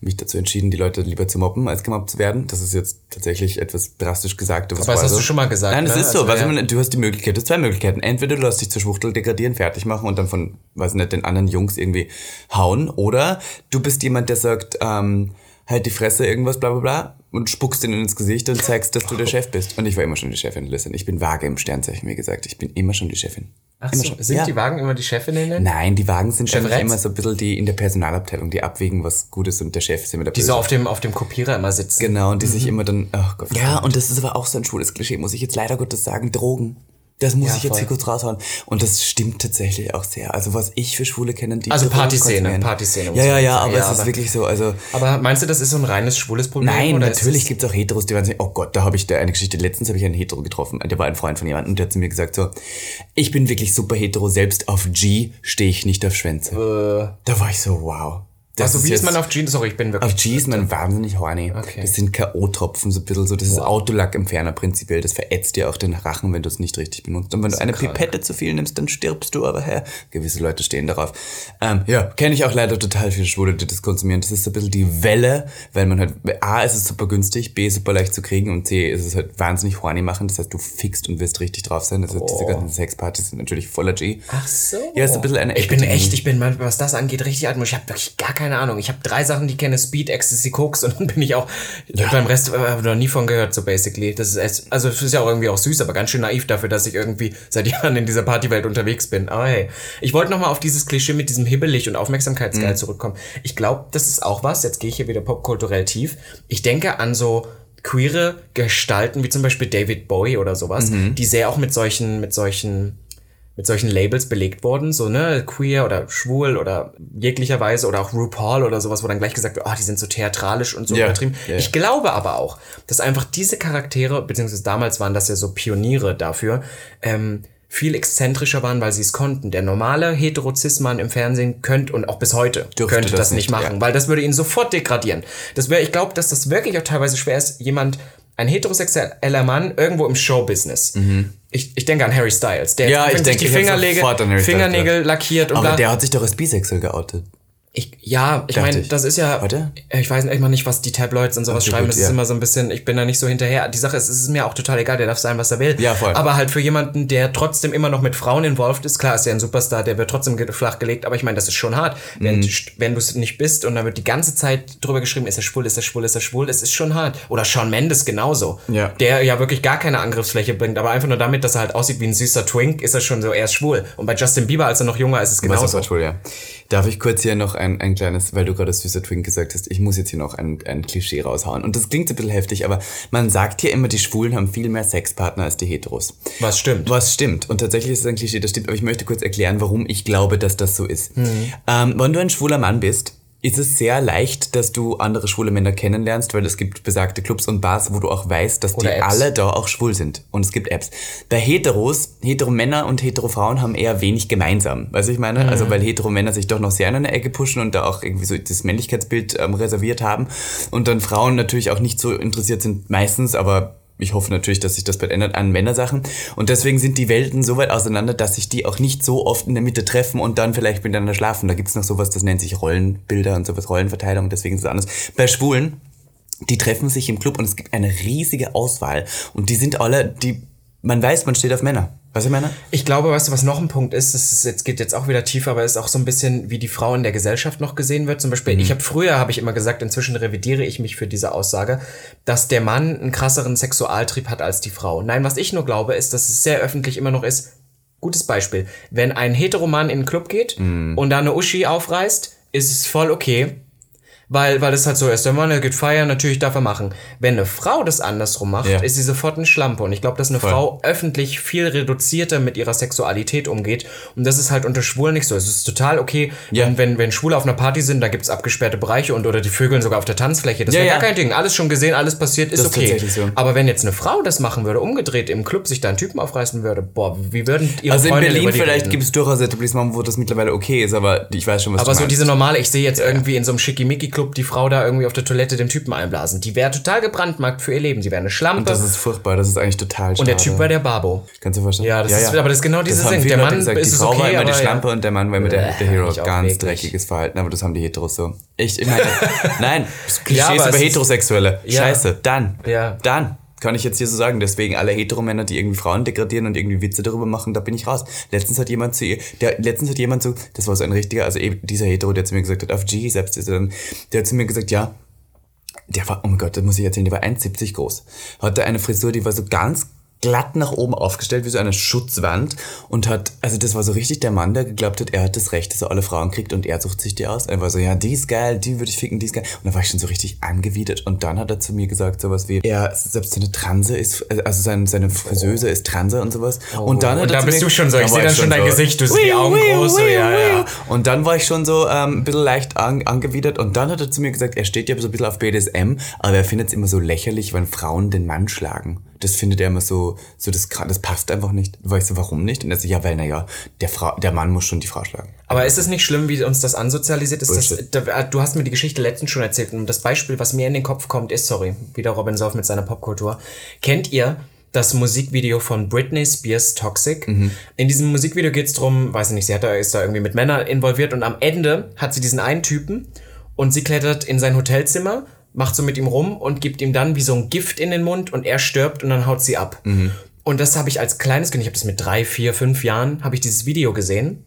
mich dazu entschieden, die Leute lieber zu mobben, als gemobbt zu werden. Das ist jetzt tatsächlich etwas drastisch gesagt. Aber das hast so. du schon mal gesagt. Nein, das ne? ist so. Also, ja. du hast die Möglichkeit, du hast zwei Möglichkeiten. Entweder du lässt dich zur Schwuchtel degradieren, fertig machen und dann von, weiß nicht, den anderen Jungs irgendwie hauen. Oder du bist jemand, der sagt, ähm, halt die Fresse, irgendwas, bla bla bla, und spuckst ihnen ins Gesicht und zeigst, dass du der Chef bist. Und ich war immer schon die Chefin. Listen, ich bin vage im Sternzeichen, wie gesagt. Ich bin immer schon die Chefin. Ach immer so, schon. sind ja. die Wagen immer die Chefinnen? Nein, die Wagen sind schon immer so ein bisschen die in der Personalabteilung, die abwägen, was gut ist und der Chef ist immer der Die Böse. so auf dem, auf dem Kopierer immer sitzen. Genau, und die mhm. sich immer dann, oh Gott. Ja, und das ist aber auch so ein schwules Klischee, muss ich jetzt leider Gottes sagen, Drogen. Das muss ja, ich jetzt voll. hier kurz raushauen. Und das stimmt tatsächlich auch sehr. Also was ich für Schwule kenne, die Also Partyszene, Partyszene. Ja, ja, ja, aber ja, es aber ist wirklich so. Also aber meinst du, das ist so ein reines schwules Problem? Nein, natürlich gibt es auch Heteros, die werden sagen, oh Gott, da habe ich da eine Geschichte. Letztens habe ich einen Hetero getroffen, der war ein Freund von jemandem und der hat zu mir gesagt so, ich bin wirklich super hetero, selbst auf G stehe ich nicht auf Schwänze. Äh. Da war ich so, wow. Das also wie ist man auf G? Sorry, ich bin wirklich. Auf G ist man wahnsinnig horny. Okay. Das sind K.O.-Tropfen, so ein bisschen so. Das wow. ist Autolackentferner prinzipiell. Das verätzt dir auch den Rachen, wenn du es nicht richtig benutzt. Und wenn du eine krank. Pipette zu viel nimmst, dann stirbst du. Aber hä, gewisse Leute stehen darauf. Ähm, ja, kenne ich auch leider total viele Schwule, die das konsumieren. Das ist so ein bisschen die Welle, weil man halt, A, ist es super günstig, B, super leicht zu kriegen und C, ist es halt wahnsinnig horny machen. Das heißt, du fickst und wirst richtig drauf sein. Das heißt, oh. diese ganzen Sexpartys sind natürlich voller G. Ach so. Ja, ist ein bisschen eine Ich bin echt, ich bin, was das angeht, richtig altmodisch. Ich habe wirklich gar keine keine Ahnung, ich habe drei Sachen, die ich kenne, Speed, Ecstasy, Koks und dann bin ich auch, beim Rest äh, habe noch nie von gehört, so basically. Das ist, also es ist ja auch irgendwie auch süß, aber ganz schön naiv dafür, dass ich irgendwie seit Jahren in dieser Partywelt unterwegs bin. Aber hey, ich wollte nochmal auf dieses Klischee mit diesem hibbelig und Aufmerksamkeitsgeil zurückkommen. Ich glaube, das ist auch was, jetzt gehe ich hier wieder popkulturell tief. Ich denke an so queere Gestalten, wie zum Beispiel David Bowie oder sowas, die sehr auch mit solchen, mit solchen mit solchen Labels belegt worden, so, ne, queer oder schwul oder jeglicherweise oder auch RuPaul oder sowas, wo dann gleich gesagt wird, oh, die sind so theatralisch und so Ja, übertrieben. ja. Ich glaube aber auch, dass einfach diese Charaktere, beziehungsweise damals waren das ja so Pioniere dafür, ähm, viel exzentrischer waren, weil sie es konnten. Der normale Heterozismann im Fernsehen könnte und auch bis heute Dürfte könnte das, das nicht nicht, machen, ja. weil das würde ihn sofort degradieren. Das wäre, ich glaube, dass das wirklich auch teilweise schwer ist, jemand, ein heterosexueller Mann irgendwo im Showbusiness. Ich, ich denke an Harry Styles, der Mhm. Ja, ich sich denke- die an Harry Styles Fingernägel lackiert und Aber bla. der hat sich doch als bisexuell geoutet. Ich, ja, ich meine, das ist ja. Warte. Ich weiß immer nicht, was die Tabloids und sowas Okay, schreiben. gut, das ist ja. immer so ein bisschen, ich bin da nicht so hinterher. Die Sache ist, es ist mir auch total egal, der darf sein, was er will. Ja, voll. Aber halt für jemanden, der trotzdem immer noch mit Frauen involviert ist, klar, ist ja ein Superstar, der wird trotzdem ge- flach gelegt, aber ich meine, das ist schon hart. Wenn, Mhm. wenn du es nicht bist und da wird die ganze Zeit drüber geschrieben, ist er schwul, ist er schwul, ist er schwul, es ist schon hart. Oder Shawn Mendes genauso. Ja. Der ja wirklich gar keine Angriffsfläche bringt, aber einfach nur damit, dass er halt aussieht wie ein süßer Twink, ist er schon so, er ist schwul. Und bei Justin Bieber, als er noch jung war, ist es genauso. schwul, ja. Darf ich kurz hier noch ein, ein kleines, weil du gerade süßer Twink gesagt hast, ich muss jetzt hier noch ein, ein Klischee raushauen. Und das klingt ein bisschen heftig, aber man sagt hier immer, die Schwulen haben viel mehr Sexpartner als die Heteros. Was stimmt. Was stimmt. Und tatsächlich ist es ein Klischee, das stimmt, aber ich möchte kurz erklären, warum ich glaube, dass das so ist. Ähm, wenn du ein schwuler Mann bist, ist es sehr leicht, dass du andere schwule Männer kennenlernst, weil es gibt besagte Clubs und Bars, wo du auch weißt, dass Oder die Apps. alle da auch schwul sind. Und es gibt Apps. Bei Heteros, Hetero-Männer und Hetero-Frauen haben eher wenig gemeinsam. Weißt du, ich meine? Also, weil Hetero-Männer sich doch noch sehr in eine Ecke pushen und da auch irgendwie so das Männlichkeitsbild ähm, reserviert haben. Und dann Frauen natürlich auch nicht so interessiert sind, meistens, aber ich hoffe natürlich, dass sich das bald ändert an Männersachen. Und deswegen sind die Welten so weit auseinander, dass sich die auch nicht so oft in der Mitte treffen und dann vielleicht miteinander schlafen. Da gibt's noch sowas, das nennt sich Rollenbilder und sowas, Rollenverteilung, deswegen ist es anders. Bei Schwulen, die treffen sich im Club und es gibt eine riesige Auswahl. Und die sind alle, die, man weiß, man steht auf Männer. Weißt du, Männer? Ich glaube, weißt du, was noch ein Punkt ist, das ist jetzt geht jetzt auch wieder tiefer, aber ist auch so ein bisschen, wie die Frau in der Gesellschaft noch gesehen wird. Zum Beispiel, ich habe früher, habe ich immer gesagt, inzwischen revidiere ich mich für diese Aussage, dass der Mann einen krasseren Sexualtrieb hat als die Frau. Nein, was ich nur glaube, ist, dass es sehr öffentlich immer noch ist. Gutes Beispiel. Wenn ein Heteroman in den Club geht und da eine Uschi aufreißt, ist es voll okay. Weil, weil es halt so ist, der Mann, der geht feiern, natürlich darf er machen. Wenn eine Frau das andersrum macht, Ja. ist sie sofort eine Schlampe. Und ich glaube, dass eine Frau öffentlich viel reduzierter mit ihrer Sexualität umgeht. Und das ist halt unter Schwulen nicht so. Es ist total okay, Ja. wenn, wenn, wenn Schwule auf einer Party sind, da gibt's abgesperrte Bereiche und oder die Vögeln sogar auf der Tanzfläche. Das Ja, wäre ja. gar kein Ding. Alles schon gesehen, alles passiert, ist Das ist okay. tatsächlich so. Aber wenn jetzt eine Frau das machen würde, umgedreht im Club sich da einen Typen aufreißen würde, boah, wie würden ihre Also in Freundinnen Berlin vielleicht gibt es durchaus Etablissements, wo das mittlerweile okay ist, aber ich weiß schon, was Aber du so meinst. diese normale, ich sehe jetzt irgendwie in so einem Schickimicki-Club die Frau da irgendwie auf der Toilette dem Typen einblasen. Die wäre total gebrandmarkt für ihr Leben. Sie wäre eine Schlampe. das ist furchtbar, das ist eigentlich total schade. und der Typ war der Babo. Kannst du dir vorstellen? Ja, das ist- aber das ist genau dieses Ding. Der Mann gesagt, ist die Frau okay, war immer die Schlampe ja. und der Mann war immer der, der Hero. Ganz wirklich. dreckiges Verhalten, aber das haben die Heteros so. Ich, ich meine, nein, Klischees aber über Heterosexuelle. Ja. Scheiße, dann, Ja. dann. Kann ich jetzt hier so sagen. Deswegen alle Heteromänner, die irgendwie Frauen degradieren und irgendwie Witze darüber machen, da bin ich raus. Letztens hat jemand zu ihr, der, letztens hat jemand so, das war so ein richtiger, also eben dieser Hetero, der zu mir gesagt hat, auf G, selbst ist er dann, der hat zu mir gesagt, ja, der war, oh mein Gott, das muss ich erzählen, der war 1,70 groß. Hatte eine Frisur, die war so ganz glatt nach oben aufgestellt, wie so eine Schutzwand. Und hat, also das war so richtig der Mann, der geglaubt hat, er hat das Recht, dass er alle Frauen kriegt und er sucht sich die aus. Er war so, ja, die ist geil, die würde ich ficken, die ist geil. Und dann war ich schon so richtig angewidert. Und dann hat er zu mir gesagt, sowas wie, er, selbst seine Transe ist, also seine, seine Friseuse ist Transe und sowas. und dann hat Und er da zu bist du schon so, ich sehe dann schon dein Gesicht, du siehst die Augen groß, so, ja, ja. und dann war ich schon so ähm, ein bisschen leicht an, angewidert und dann hat er zu mir gesagt, er steht ja so ein bisschen auf BDSM, aber er findet es immer so lächerlich, wenn Frauen den Mann schlagen. Das findet er immer so, so das, das passt einfach nicht. Ich so, warum nicht? Und er so, ja, weil, naja, der, Frau, der Mann muss schon die Frau schlagen. Aber ist es nicht schlimm, wie uns das ansozialisiert ist? Das, da, du hast mir die Geschichte letztens schon erzählt und das Beispiel, was mir in den Kopf kommt, ist, sorry, wieder Robin Sauf mit seiner Popkultur. Kennt ihr das Musikvideo von Britney Spears Toxic? In diesem Musikvideo geht's drum, weiß ich nicht, sie hat da, ist da irgendwie mit Männern involviert und am Ende hat sie diesen einen Typen und sie klettert in sein Hotelzimmer, macht so mit ihm rum und gibt ihm dann wie so ein Gift in den Mund und er stirbt und dann haut sie ab. Und das habe ich als kleines Kind, ich habe das mit drei, vier, fünf Jahren, habe ich dieses Video gesehen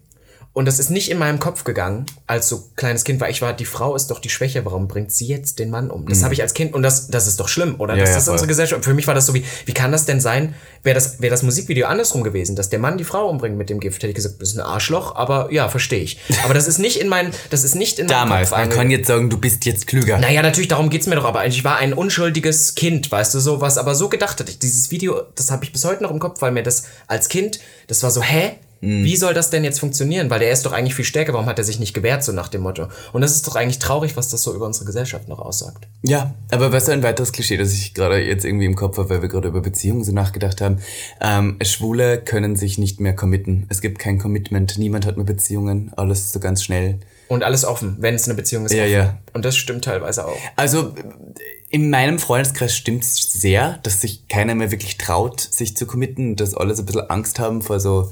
Und das ist nicht in meinem Kopf gegangen, als so kleines Kind, weil ich war, die Frau ist doch die Schwäche, warum bringt sie jetzt den Mann um? Das habe ich als Kind, und das, das ist doch schlimm, oder? Mhm. Ja, das ja, ist voll. unsere Gesellschaft. Für mich war das so wie, wie kann das denn sein, wäre das, wäre das Musikvideo andersrum gewesen, dass der Mann die Frau umbringt mit dem Gift, hätte ich gesagt, das ist ein Arschloch, aber ja, verstehe ich. Aber das ist nicht in mein, das ist nicht in meinem Damals, Kopf man einge- kann jetzt sagen, du bist jetzt klüger. naja, natürlich, darum geht's mir doch, aber ich war ein unschuldiges Kind, weißt du, so was aber so gedacht hat. Ich, dieses Video, das habe ich bis heute noch im Kopf, weil mir das als Kind, das war so, hä? Mhm. Wie soll das denn jetzt funktionieren? Weil der ist doch eigentlich viel stärker, warum hat er sich nicht gewehrt, so nach dem Motto? Und das ist doch eigentlich traurig, was das so über unsere Gesellschaft noch aussagt. Ja, aber was ein weiteres Klischee, das ich gerade jetzt irgendwie im Kopf habe, weil wir gerade über Beziehungen so nachgedacht haben. Ähm, Schwule können sich nicht mehr committen. Es gibt kein Commitment. Niemand hat mehr Beziehungen. Alles so ganz schnell. Und alles offen, wenn es eine Beziehung ist. Ja, offen. ja. Und das stimmt teilweise auch. Also in meinem Freundeskreis stimmt's sehr, dass sich keiner mehr wirklich traut, sich zu committen, dass alle so ein bisschen Angst haben vor so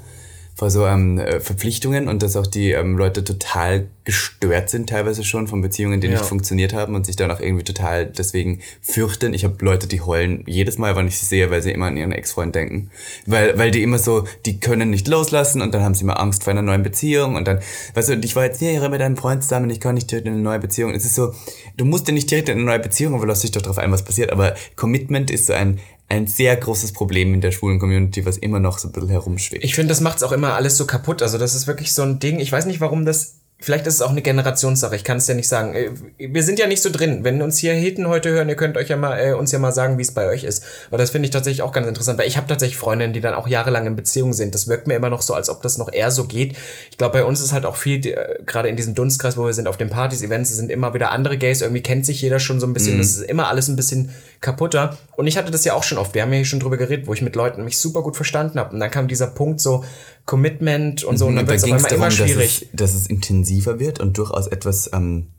vor so ähm, äh, Verpflichtungen und dass auch die ähm, Leute total gestört sind teilweise schon von Beziehungen, die Ja. nicht funktioniert haben und sich dann auch irgendwie total deswegen fürchten. Ich habe Leute, die heulen jedes Mal, wenn ich sie sehe, weil sie immer an ihren Ex-Freund denken. Weil, weil die immer so, die können nicht loslassen und dann haben sie immer Angst vor einer neuen Beziehung und dann, weißt du, ich war jetzt vier Jahre mit einem Freund zusammen und ich kann nicht direkt in eine neue Beziehung. Es ist so, du musst ja nicht direkt in eine neue Beziehung, aber lass dich doch darauf ein, was passiert. Aber Commitment ist so ein, ein sehr großes Problem in der schwulen Community, was immer noch so ein bisschen herumschwebt. Ich finde, das macht's auch immer alles so kaputt. Also das ist wirklich so ein Ding. Ich weiß nicht, warum das. Vielleicht ist es auch eine Generationssache. Ich kann es ja nicht sagen. Äh, Wir sind ja nicht so drin. Wenn uns hier Heten heute hören, ihr könnt euch ja mal äh, uns ja mal sagen, wie es bei euch ist. Weil das finde ich tatsächlich auch ganz interessant. Weil ich habe tatsächlich Freundinnen, die dann auch jahrelang in Beziehung sind. Das wirkt mir immer noch so, als ob das noch eher so geht. Ich glaube, bei uns ist halt auch viel, äh, gerade in diesem Dunstkreis, wo wir sind, auf den Partys, Events, es sind immer wieder andere Gays. Irgendwie kennt sich jeder schon so ein bisschen. Das ist immer alles ein bisschen kaputter. Und ich hatte das ja auch schon oft. Wir haben ja hier schon drüber geredet, wo ich mit Leuten mich super gut verstanden habe. Und dann kam dieser Punkt so Commitment und so. Und dann wird es immer dass schwierig. es, dass es intensiver wird und durchaus etwas ähm,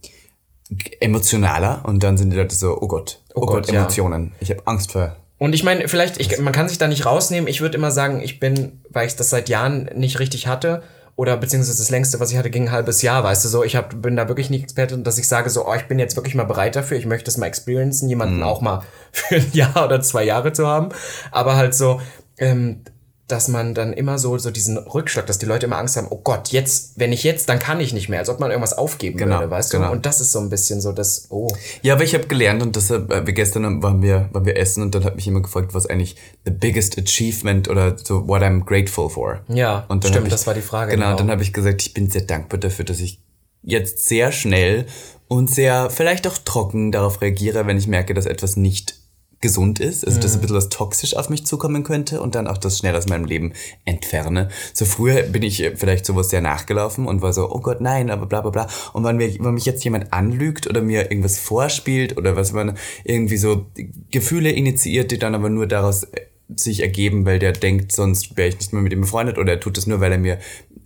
emotionaler und dann sind die Leute so, oh Gott, oh, Gott, Gott, ja. Emotionen. Ich habe Angst vor. Und ich meine, vielleicht, ich, man kann sich da nicht rausnehmen. Ich würde immer sagen, ich bin, weil ich das seit Jahren nicht richtig hatte, oder beziehungsweise das längste, was ich hatte, ging ein halbes Jahr, weißt du so. Ich hab, bin da wirklich nicht Experte, dass ich sage so, oh, ich bin jetzt wirklich mal bereit dafür. Ich möchte es mal experiencen, jemanden auch mal für ein Jahr oder zwei Jahre zu haben. Aber halt so, ähm, dass man dann immer so, so diesen Rückschlag, dass die Leute immer Angst haben, oh Gott, jetzt, wenn ich jetzt, dann kann ich nicht mehr, als ob man irgendwas aufgeben Genau, würde, weißt genau. du? Und das ist so ein bisschen so das, oh. Ja, aber ich habe gelernt und deshalb, äh, wir gestern waren wir, waren wir essen und dann hat mich jemand gefragt, was eigentlich the biggest achievement oder so what I'm grateful for. Ja, und stimmt, ich, das war die Frage, Genau, genau. dann habe ich gesagt, ich bin sehr dankbar dafür, dass ich jetzt sehr schnell und sehr vielleicht auch trocken darauf reagiere, wenn ich merke, dass etwas nicht gesund ist, also Mhm. dass ein bisschen was toxisch auf mich zukommen könnte und dann auch das schnell aus meinem Leben entferne. So früher bin ich äh, vielleicht sowas sehr nachgelaufen und war so, oh Gott, nein, aber bla bla bla. Und wenn, mir, wenn mich jetzt jemand anlügt oder mir irgendwas vorspielt oder was man irgendwie so Gefühle initiiert, die dann aber nur daraus äh, sich ergeben, weil der denkt, sonst wäre ich nicht mehr mit ihm befreundet oder er tut es nur, weil er mir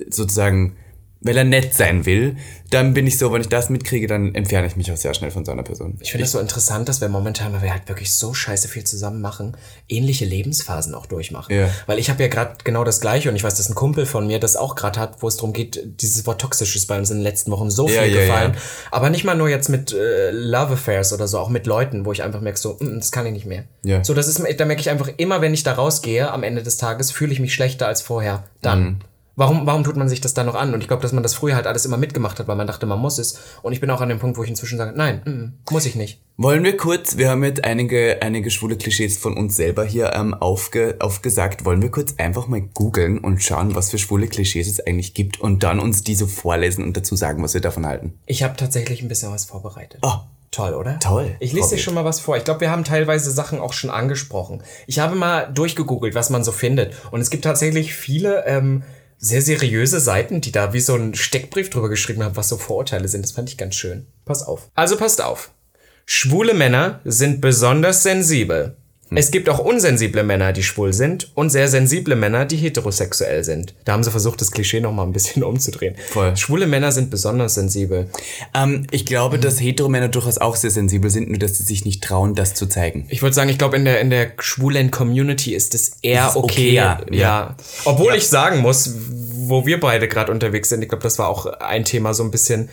sozusagen weil er nett sein will, dann bin ich so, wenn ich das mitkriege, dann entferne ich mich auch sehr schnell von so einer Person. Ich finde es so interessant, dass wir momentan, weil wir halt wirklich so scheiße viel zusammen machen, ähnliche Lebensphasen auch durchmachen. Ja. Weil ich habe ja gerade genau das gleiche und ich weiß, dass ein Kumpel von mir das auch gerade hat, wo es darum geht, dieses Wort toxisch ist bei uns in den letzten Wochen so viel ja, gefallen. ja. Aber nicht mal nur jetzt mit äh, Love Affairs oder so, auch mit Leuten, wo ich einfach merke, so, mm, das kann ich nicht mehr. Ja. So, das ist, da merke ich einfach immer, wenn ich da rausgehe, am Ende des Tages fühle ich mich schlechter als vorher. Dann. Mhm. Warum, warum tut man sich das dann noch an? Und ich glaube, dass man das früher halt alles immer mitgemacht hat, weil man dachte, man muss es. Und ich bin auch an dem Punkt, wo ich inzwischen sage, nein, mm, muss ich nicht. Wollen wir kurz, wir haben jetzt einige, einige schwule Klischees von uns selber hier ähm, aufge, aufgesagt, wollen wir kurz einfach mal googeln und schauen, was für schwule Klischees es eigentlich gibt und dann uns diese vorlesen und dazu sagen, was wir davon halten. Ich habe tatsächlich ein bisschen was vorbereitet. Oh, Toll, oder? Toll. Ich lese dir schon mal was vor. Ich glaube, wir haben teilweise Sachen auch schon angesprochen. Ich habe mal durchgegoogelt, was man so findet. Und es gibt tatsächlich viele ähm, sehr seriöse Seiten, die da wie so einen Steckbrief drüber geschrieben haben, was so Vorurteile sind. Das fand ich ganz schön. Pass auf. Also passt auf. Schwule Männer sind besonders sensibel. Hm. Es gibt auch unsensible Männer, die schwul sind und sehr sensible Männer, die heterosexuell sind. Da haben sie versucht, das Klischee noch mal ein bisschen umzudrehen. Voll. Schwule Männer sind besonders sensibel. Ähm, ich glaube, dass Heteromänner durchaus auch sehr sensibel sind, nur dass sie sich nicht trauen, das zu zeigen. Ich würde sagen, ich glaube, in der, in der schwulen Community ist es eher Ist es okay. okayer, ja. ja. Obwohl ich sagen muss, wo wir beide gerade unterwegs sind, ich glaube, das war auch ein Thema so ein bisschen,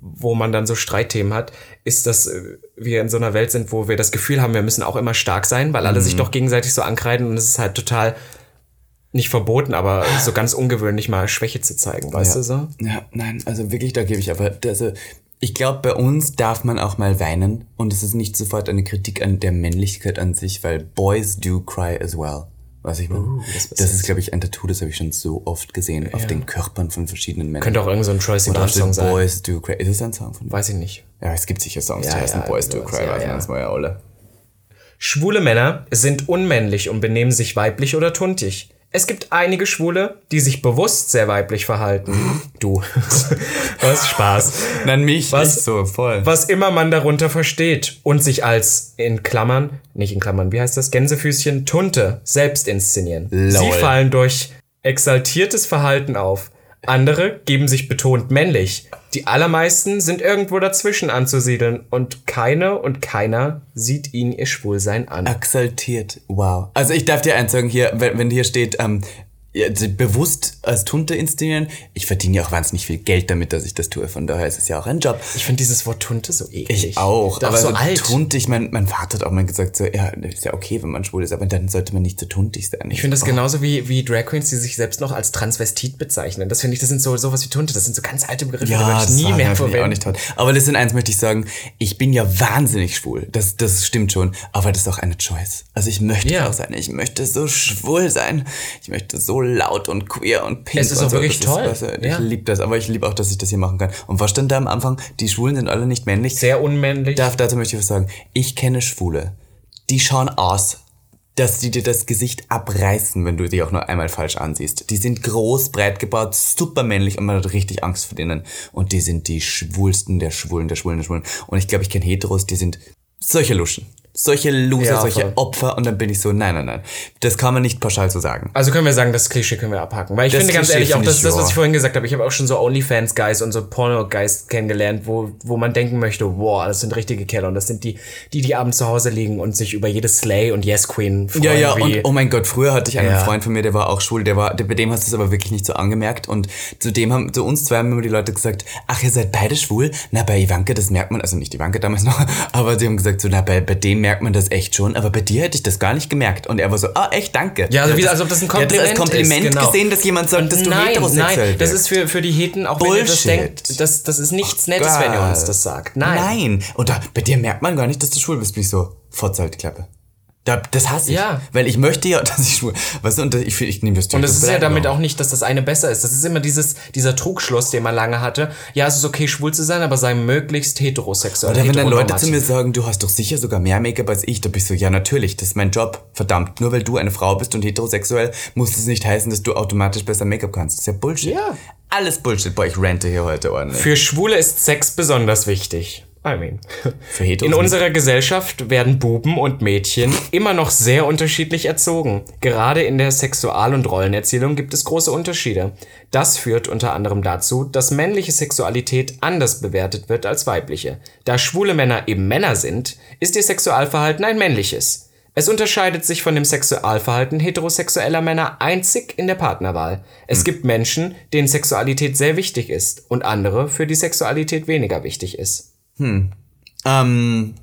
wo man dann so Streitthemen hat, ist, dass äh, wir in so einer Welt sind, wo wir das Gefühl haben, wir müssen auch immer stark sein, weil alle Mhm. sich doch gegenseitig so ankreiden und es ist halt total nicht verboten, aber so ganz ungewöhnlich mal Schwäche zu zeigen, weißt ja. du so? Ja, nein, also wirklich, da gebe ich aber, also ich glaube, bei uns darf man auch mal weinen und es ist nicht sofort eine Kritik an der Männlichkeit an sich, weil Boys do cry as well. Was ich meine. Uh, das- das, ist, glaube ich, ein Tattoo, das habe ich schon so oft gesehen auf den Körpern von verschiedenen Männern. Könnte auch irgend so ein Sivan auf Song sein. Boys do cry. Ist das ein Song von Weiß ich nicht. Ja, es gibt sicher Songs, Ja, die heißen ja, Boys do cry, ja, weiß ja. das mal ja alle. Schwule Männer sind unmännlich und benehmen sich weiblich oder tuntig. Es gibt einige Schwule, die sich bewusst sehr weiblich verhalten. Du. Was Spaß. Nein, mich Was- nicht so, voll. Was immer man darunter versteht und sich als in Klammern, nicht in Klammern, wie heißt das? Gänsefüßchen Tunte selbst inszenieren. Lol. Sie fallen durch exaltiertes Verhalten auf. Andere geben sich betont männlich. Die allermeisten sind irgendwo dazwischen anzusiedeln und keine und keiner sieht ihnen ihr Schwulsein an. Exaltiert, wow. Also ich darf dir eins sagen hier, wenn, wenn hier steht, ähm, ja, bewusst als Tunte inszenieren, ich verdiene ja auch wahnsinnig viel Geld damit, dass ich das tue, von daher ist es ja auch ein Job. Ich finde dieses Wort Tunte so eklig. Ich auch, aber so alt. tuntig, mein, mein Vater hat auch mal gesagt, so, ja, ist ja okay, wenn man schwul ist, aber dann sollte man nicht so tuntig sein. Ich finde das genauso wie, wie Drag Queens, die sich selbst noch als Transvestit bezeichnen. Das finde ich, das sind so sowas wie Tunte, das sind so ganz alte Begriffe, die ja, würde ich nie mehr auch verwenden. nicht toll. Aber das in eins möchte ich sagen, ich bin ja wahnsinnig schwul. Das, das stimmt schon. Aber das ist auch eine Choice. Also ich möchte Ja. auch sein. Ich möchte so schwul sein. Ich möchte so laut und queer und pink. Es ist auch so. wirklich das toll. Ist, weißt du, Ja. Ich liebe das. Aber ich liebe auch, dass ich das hier machen kann. Und was stand da am Anfang? Die Schwulen sind alle nicht männlich. Sehr unmännlich. Darf, dazu möchte ich was sagen. Ich kenne Schwule. Die schauen aus, dass die dir das Gesicht abreißen, wenn du die auch nur einmal falsch ansiehst. Die sind groß, breit gebaut, super männlich und man hat richtig Angst vor denen. Und die sind die schwulsten der Schwulen, der Schwulen, der Schwulen. Und ich glaube, ich kenne Heteros, die sind solche Luschen. Solche Loser, Ja, solche. Opfer. Und dann bin ich so, nein, nein, nein. Das kann man nicht pauschal so sagen. Also können wir sagen, das Klischee können wir abhaken. Weil ich Das finde ganz Klischee ehrlich, auch das ich, das, was ich vorhin gesagt habe. Ich habe auch schon so OnlyFans-Guys und so Porno-Guys kennengelernt, wo, wo man denken möchte, wow, das sind richtige Kerle. Und das sind die, die, die abends zu Hause liegen und sich über jede Slay und Yes Queen freuen. Ja, ja, wie, und oh mein Gott, früher hatte ich einen Ja. Freund von mir, der war auch schwul, der war, der, bei dem hast du es aber wirklich nicht so angemerkt und zu dem haben, zu uns zwei haben immer die Leute gesagt, ach, ihr seid beide schwul? Na, bei Ivanka, das merkt man, also nicht Ivanka damals noch, aber die haben gesagt so, na, bei, bei dem merkt man das echt schon, aber bei dir hätte ich das gar nicht gemerkt und er war so, ah, echt, danke. Ja, also wie, als ob das ein der hat Kompliment als Kompliment ist, genau. gesehen, dass jemand sagt, dass du nein, heterosexuell nein, das bist. ist für, für die Heten, auch wenn ihr das Bullshit. denkt, das, das ist nichts Nettes, wenn ihr uns das sagt. Nein. Nein. Und da, bei dir merkt man gar nicht, dass du schwul bist. Bin ich so, Fotze halt die Klappe. Da, das hasse ich. Ja. Weil ich möchte ja, dass ich schwul. Weißt du, und ich, ich, ich nehme das Und es ist ja damit auch nicht, dass das eine besser ist. Das ist immer dieses, dieser Trugschluss, den man lange hatte. Ja, es ist okay, schwul zu sein, aber sei möglichst heterosexuell. Oder wenn dann Leute zu mir sagen, du hast doch sicher sogar mehr Make-up als ich, da bist du, ja natürlich, das ist mein Job. Verdammt, nur weil du eine Frau bist und heterosexuell, muss das nicht heißen, dass du automatisch besser Make-up kannst. Das ist ja Bullshit. Ja. Alles Bullshit. Boah, ich rente hier heute ordentlich. Für Schwule ist Sex besonders wichtig. I mean. In unserer Gesellschaft werden Buben und Mädchen immer noch sehr unterschiedlich erzogen. Gerade in der Sexual- und Rollenerzählung gibt es große Unterschiede. Das führt unter anderem dazu, dass männliche Sexualität anders bewertet wird als weibliche. Da schwule Männer eben Männer sind, ist ihr Sexualverhalten ein männliches. Es unterscheidet sich von dem Sexualverhalten heterosexueller Männer einzig in der Partnerwahl. Es gibt Menschen, denen Sexualität sehr wichtig ist und andere, für die Sexualität weniger wichtig ist. Ähm,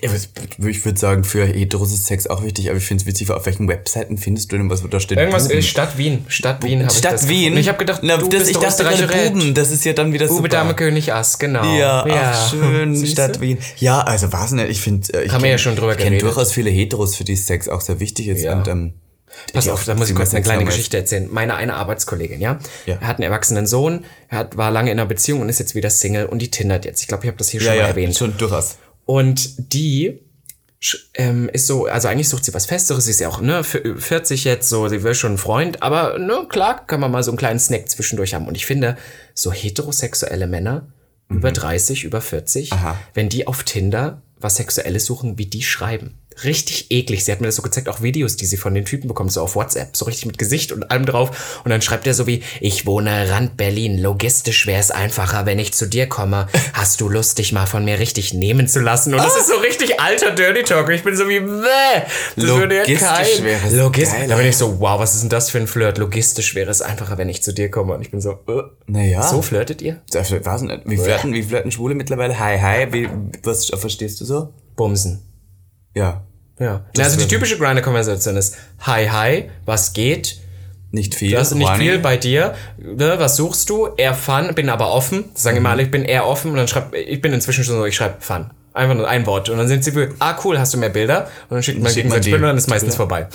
ja, was- ich würde sagen, für Heteros ist Sex auch wichtig, aber ich finde es witzig, auf welchen Webseiten findest du denn, was da steht? Irgendwas Buben. Stadt Wien. Stadt Wien habe ich Stadt das Wien. Ich habe gedacht, Na, du das, bist ich dachte gerade. Buben, das ist ja dann wieder Bube, super. Dame, König, Ass, genau. Ja, ach, schön, Siehst Stadt? Wien. Ja, also was nicht, ich finde, äh, ich ja schon drüber kenne geredet. durchaus viele Heteros, für die Sex auch sehr wichtig ist. Ja. Und, ähm, Pass auf, da muss ich kurz eine kleine Geschichte erzählen. Meine eine Arbeitskollegin, ja? Ja. Er hat einen erwachsenen Sohn, er hat, war lange in einer Beziehung und ist jetzt wieder Single und die tindert jetzt. Ich glaube, ich habe das hier Ja, schon mal ja, erwähnt. schon durchaus. Und die ähm, ist so, also eigentlich sucht sie was Festeres, sie ist ja auch, ne, für 40 jetzt, so, sie will schon einen Freund, aber, ne, klar, kann man mal so einen kleinen Snack zwischendurch haben. Und ich finde, so heterosexuelle Männer, über 30, über 40, Mhm. Aha. wenn die auf Tinder was Sexuelles suchen, wie die schreiben. Richtig eklig. Sie hat mir das so gezeigt, auch Videos, die sie von den Typen bekommt, so auf WhatsApp, so richtig mit Gesicht und allem drauf. Und dann schreibt er so wie, ich wohne Rand Berlin, logistisch wäre es einfacher, wenn ich zu dir komme. Hast du Lust, dich mal von mir richtig nehmen zu lassen? Und das ist so richtig alter Dirty Talk. Und ich bin so wie, bäh, das Logistisch kein... wäre es Logistisch. geil. Da bin ich so, wow, was ist denn das für ein Flirt? Logistisch wäre es einfacher, wenn ich zu dir komme. Und ich bin so, äh, Naja. so flirtet ihr? Das nicht. Wie flirten, wie flirten Schwule mittlerweile? Hi, hi. Wie, was verstehst du so? Bumsen. Ja. Ja. Na, also die typische Grinder-Konversation ist Hi, hi, was geht? Nicht viel. Das ist nicht viel bei dir. Ne, was suchst du? Eher Fun, bin aber offen. Das sagen immer alle, ich bin eher offen. Und dann schreib, ich bin inzwischen schon so, ich schreibe Fun. Einfach nur ein Wort. Und dann sind sie, für, ah cool, hast du mehr Bilder? Und dann schickt man gegenseitig die. Bilder und dann ist meistens vorbei.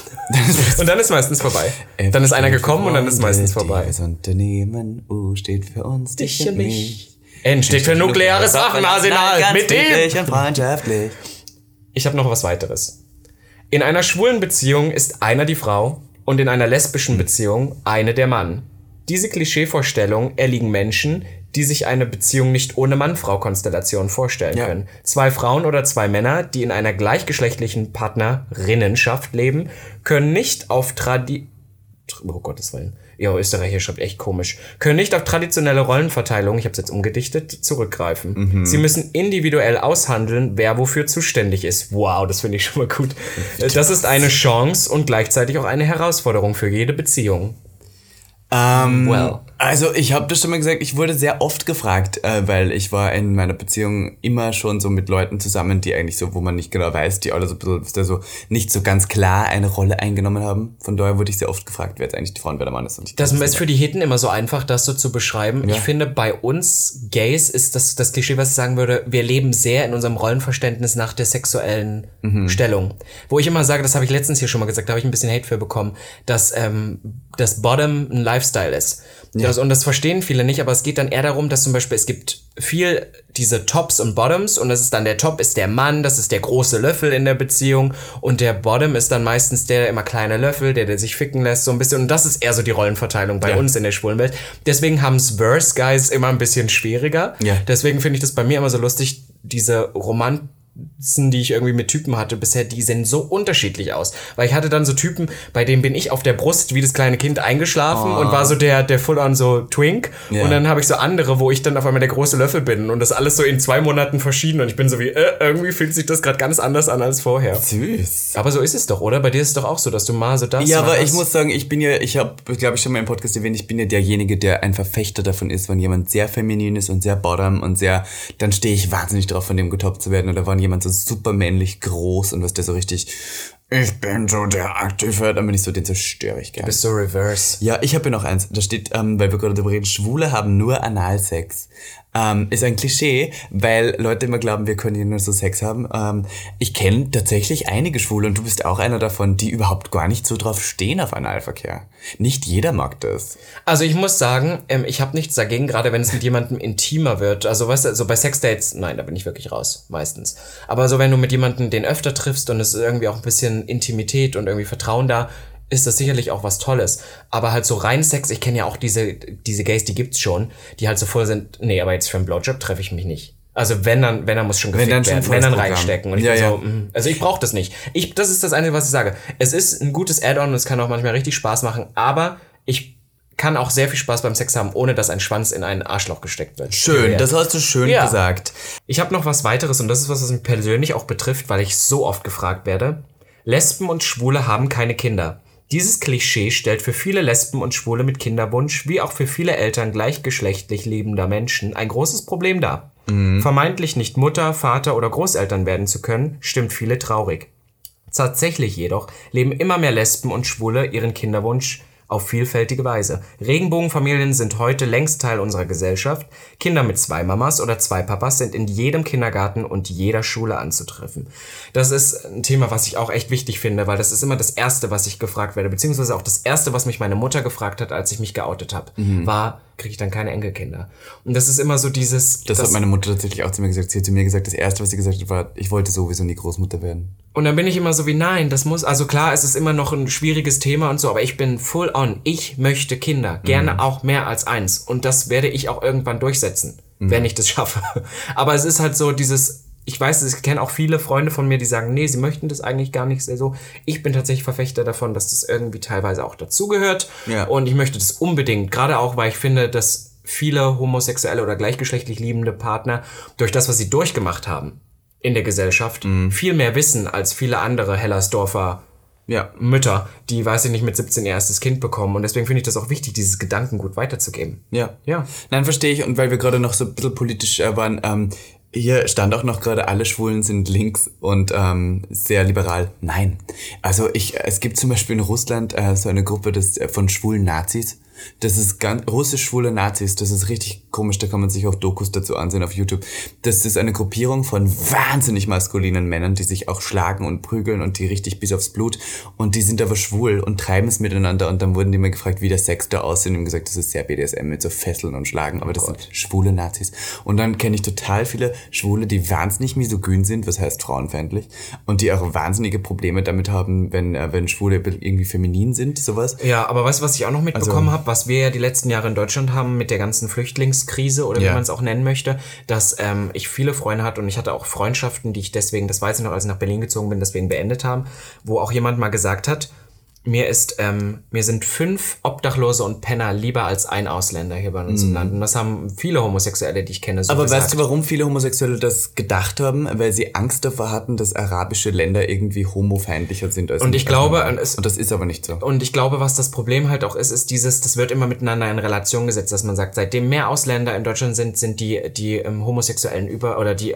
und dann ist meistens vorbei. Dann ist einer gekommen und dann ist meistens vorbei. Das Unternehmen U steht für uns, dich, und mich. N steht für nukleares Waffenarsenal. Mit dem. freundschaftlich. Ich habe noch was weiteres. In einer schwulen Beziehung ist einer die Frau und in einer lesbischen Beziehung eine der Mann. Diese Klischeevorstellung erliegen Menschen, die sich eine Beziehung nicht ohne Mann-Frau-Konstellation vorstellen Ja. können. Zwei Frauen oder zwei Männer, die in einer gleichgeschlechtlichen Partnerinnenschaft leben, können nicht auf Tradi... Oh Gottes Willen. Ja, Österreicher schreibt echt komisch. Können nicht auf traditionelle Rollenverteilung, ich habe es jetzt umgedichtet, zurückgreifen. Sie müssen individuell aushandeln, wer wofür zuständig ist. Wow, das finde ich schon mal gut. Das ist eine Chance und gleichzeitig auch eine Herausforderung für jede Beziehung. Ähm, Well. Also ich habe das schon mal gesagt, ich wurde sehr oft gefragt, äh, weil ich war in meiner Beziehung immer schon so mit Leuten zusammen, die eigentlich so, wo man nicht genau weiß, die alle so so nicht so ganz klar eine Rolle eingenommen haben. Von daher wurde ich sehr oft gefragt, wer jetzt eigentlich die Frau und wer der Mann ist. Das ist für die Hitten immer so einfach, das so zu beschreiben. Ich finde, bei uns Gays ist das das Klischee, was ich sagen würde, wir leben sehr in unserem Rollenverständnis nach der sexuellen Stellung. Wo ich immer sage, das habe ich letztens hier schon mal gesagt, da habe ich ein bisschen Hate für bekommen, dass ähm, das Bottom ein Lifestyle ist. Das, und das verstehen viele nicht, aber es geht dann eher darum, dass zum Beispiel es gibt viel diese Tops und Bottoms und das ist dann der Top ist der Mann, das ist der große Löffel in der Beziehung und der Bottom ist dann meistens der immer kleine Löffel, der, der sich ficken lässt so ein bisschen und das ist eher so die Rollenverteilung bei Ja. uns in der schwulen Welt. Deswegen haben es Verse Guys immer ein bisschen schwieriger. Ja. Deswegen finde ich das bei mir immer so lustig, diese Romanzen, die ich irgendwie mit Typen hatte bisher, die sehen so unterschiedlich aus. Weil ich hatte dann so Typen, bei denen bin ich auf der Brust wie das kleine Kind eingeschlafen und war so der, der full-on so Twink. Ja. Und dann habe ich so andere, wo ich dann auf einmal der große Löffel bin und das alles so in zwei Monaten verschieden und ich bin so wie, äh, irgendwie fühlt sich das gerade ganz anders an als vorher. süß. Aber so ist es doch, oder? Bei dir ist es doch auch so, dass du mal so das Ja, aber das- ich muss sagen, ich bin ja, ich habe, glaube ich, schon mal im Podcast erwähnt, ich bin ja derjenige, der ein Verfechter davon ist, wenn jemand sehr feminin ist und sehr bottom und sehr, dann stehe ich wahnsinnig drauf, von dem getoppt zu werden. Oder wenn jemand so super männlich groß und was der so richtig, ich bin so der Aktive, dann bin ich so, den zerstöre ich gerne. bist so reverse. Ja, ich habe hier noch eins. Da steht, ähm, weil wir gerade darüber reden, Schwule haben nur Analsex. Ähm, ist ein Klischee, weil Leute immer glauben, wir können hier nur so Sex haben. Ähm, ich kenne tatsächlich einige Schwule und du bist auch einer davon, die überhaupt gar nicht so drauf stehen auf Analverkehr. Nicht jeder mag das. Also ich muss sagen, ähm, ich habe nichts dagegen, gerade wenn es mit jemandem intimer wird. Also weißt du, so bei Sexdates, nein, da bin ich wirklich raus, meistens. Aber so wenn du mit jemandem den öfter triffst und es ist irgendwie auch ein bisschen Intimität und irgendwie Vertrauen da, ist das sicherlich auch was Tolles. Aber halt so rein Sex, ich kenne ja auch diese, diese Gays, die gibt's schon, die halt so voll sind, nee, aber jetzt für einen Blowjob treffe ich mich nicht. Also wenn dann, wenn dann muss schon gefickt dann schon werden, wenn dann Programm. reinstecken. Und ich Ja, bin ja. so, mm, also ich brauche das nicht. Ich, das ist das Einzige, was ich sage. Es ist ein gutes Add-on und es kann auch manchmal richtig Spaß machen, aber ich kann auch sehr viel Spaß beim Sex haben, ohne dass ein Schwanz in ein Arschloch gesteckt wird. Schön, Ja. das hast du schön Ja. gesagt. Ich habe noch was weiteres und das ist was, was mich persönlich auch betrifft, weil ich so oft gefragt werde. Lesben und Schwule haben keine Kinder. Dieses Klischee stellt für viele Lesben und Schwule mit Kinderwunsch, wie auch für viele Eltern gleichgeschlechtlich lebender Menschen, ein großes Problem dar. Vermeintlich nicht Mutter, Vater oder Großeltern werden zu können, stimmt viele traurig. Tatsächlich jedoch leben immer mehr Lesben und Schwule ihren Kinderwunsch auf vielfältige Weise. Regenbogenfamilien sind heute längst Teil unserer Gesellschaft. Kinder mit zwei Mamas oder zwei Papas sind in jedem Kindergarten und jeder Schule anzutreffen. Das ist ein Thema, was ich auch echt wichtig finde, weil das ist immer das Erste, was ich gefragt werde, beziehungsweise auch das Erste, was mich meine Mutter gefragt hat, als ich mich geoutet habe, war, kriege ich dann keine Enkelkinder? Und das ist immer so dieses... Das, hat meine Mutter tatsächlich auch zu mir gesagt. Sie hat zu mir gesagt, das erste, was sie gesagt hat, war, ich wollte sowieso nie Großmutter werden. Und dann bin ich immer so wie, nein, das muss, also klar, es ist immer noch ein schwieriges Thema und so, aber ich bin full on. Ich möchte Kinder, gerne auch mehr als eins. Und das werde ich auch irgendwann durchsetzen, wenn ich das schaffe. Aber es ist halt so dieses, ich weiß, ich kenne auch viele Freunde von mir, die sagen, nee, sie möchten das eigentlich gar nicht so. Ich bin tatsächlich Verfechter davon, dass das irgendwie teilweise auch dazugehört. Ja. Und ich möchte das unbedingt, gerade auch, weil ich finde, dass viele homosexuelle oder gleichgeschlechtlich liebende Partner durch das, was sie durchgemacht haben in der Gesellschaft, viel mehr wissen als viele andere Hellersdorfer Ja. Mütter, die, weiß ich nicht, mit 17 ihr erstes Kind bekommen. Und deswegen finde ich das auch wichtig, dieses Gedankengut weiterzugeben. Ja. Ja. Nein, verstehe ich. Und weil wir gerade noch so ein bisschen politisch waren, ähm, Hier stand auch noch gerade, alle Schwulen sind links und ähm, sehr liberal. Nein. Also ich, es gibt zum Beispiel in Russland äh, so eine Gruppe des, äh, von schwulen Nazis. Das ist ganz russisch schwule Nazis. Das ist richtig komisch. Da kann man sich auch Dokus dazu ansehen auf YouTube. Das ist eine Gruppierung von wahnsinnig maskulinen Männern, die sich auch schlagen und prügeln und die richtig bis aufs Blut. Und die sind aber schwul und treiben es miteinander. Und dann wurden die mal gefragt, wie der Sex da aussieht. Und haben gesagt, das ist sehr BDSM mit so Fesseln und Schlagen. Aber das oh sind schwule Nazis. Und dann kenne ich total viele Schwule, die wahnsinnig misogyn sind, was heißt frauenfeindlich. Und die auch wahnsinnige Probleme damit haben, wenn, äh, wenn Schwule irgendwie feminin sind, sowas. Ja, aber weißt du, was ich auch noch mitbekommen also, habe? Was wir ja die letzten Jahre in Deutschland haben mit der ganzen Flüchtlingskrise oder ja. wie man es auch nennen möchte, dass ähm, ich viele Freunde hatte und ich hatte auch Freundschaften, die ich deswegen, das weiß ich noch, als ich nach Berlin gezogen bin, deswegen beendet haben, wo auch jemand mal gesagt hat, mir ist, ähm, mir sind fünf Obdachlose und Penner lieber als ein Ausländer hier bei uns im mhm. Land. Und das haben viele Homosexuelle, die ich kenne, so Aber gesagt. weißt du, warum viele Homosexuelle das gedacht haben? Weil sie Angst davor hatten, dass arabische Länder irgendwie homofeindlicher sind als Und ich glaube, und, es, und das ist aber nicht so. Und ich glaube, was das Problem halt auch ist, ist dieses, das wird immer miteinander in Relation gesetzt, dass man sagt, seitdem mehr Ausländer in Deutschland sind, sind die, die ähm, homosexuellen über, oder die,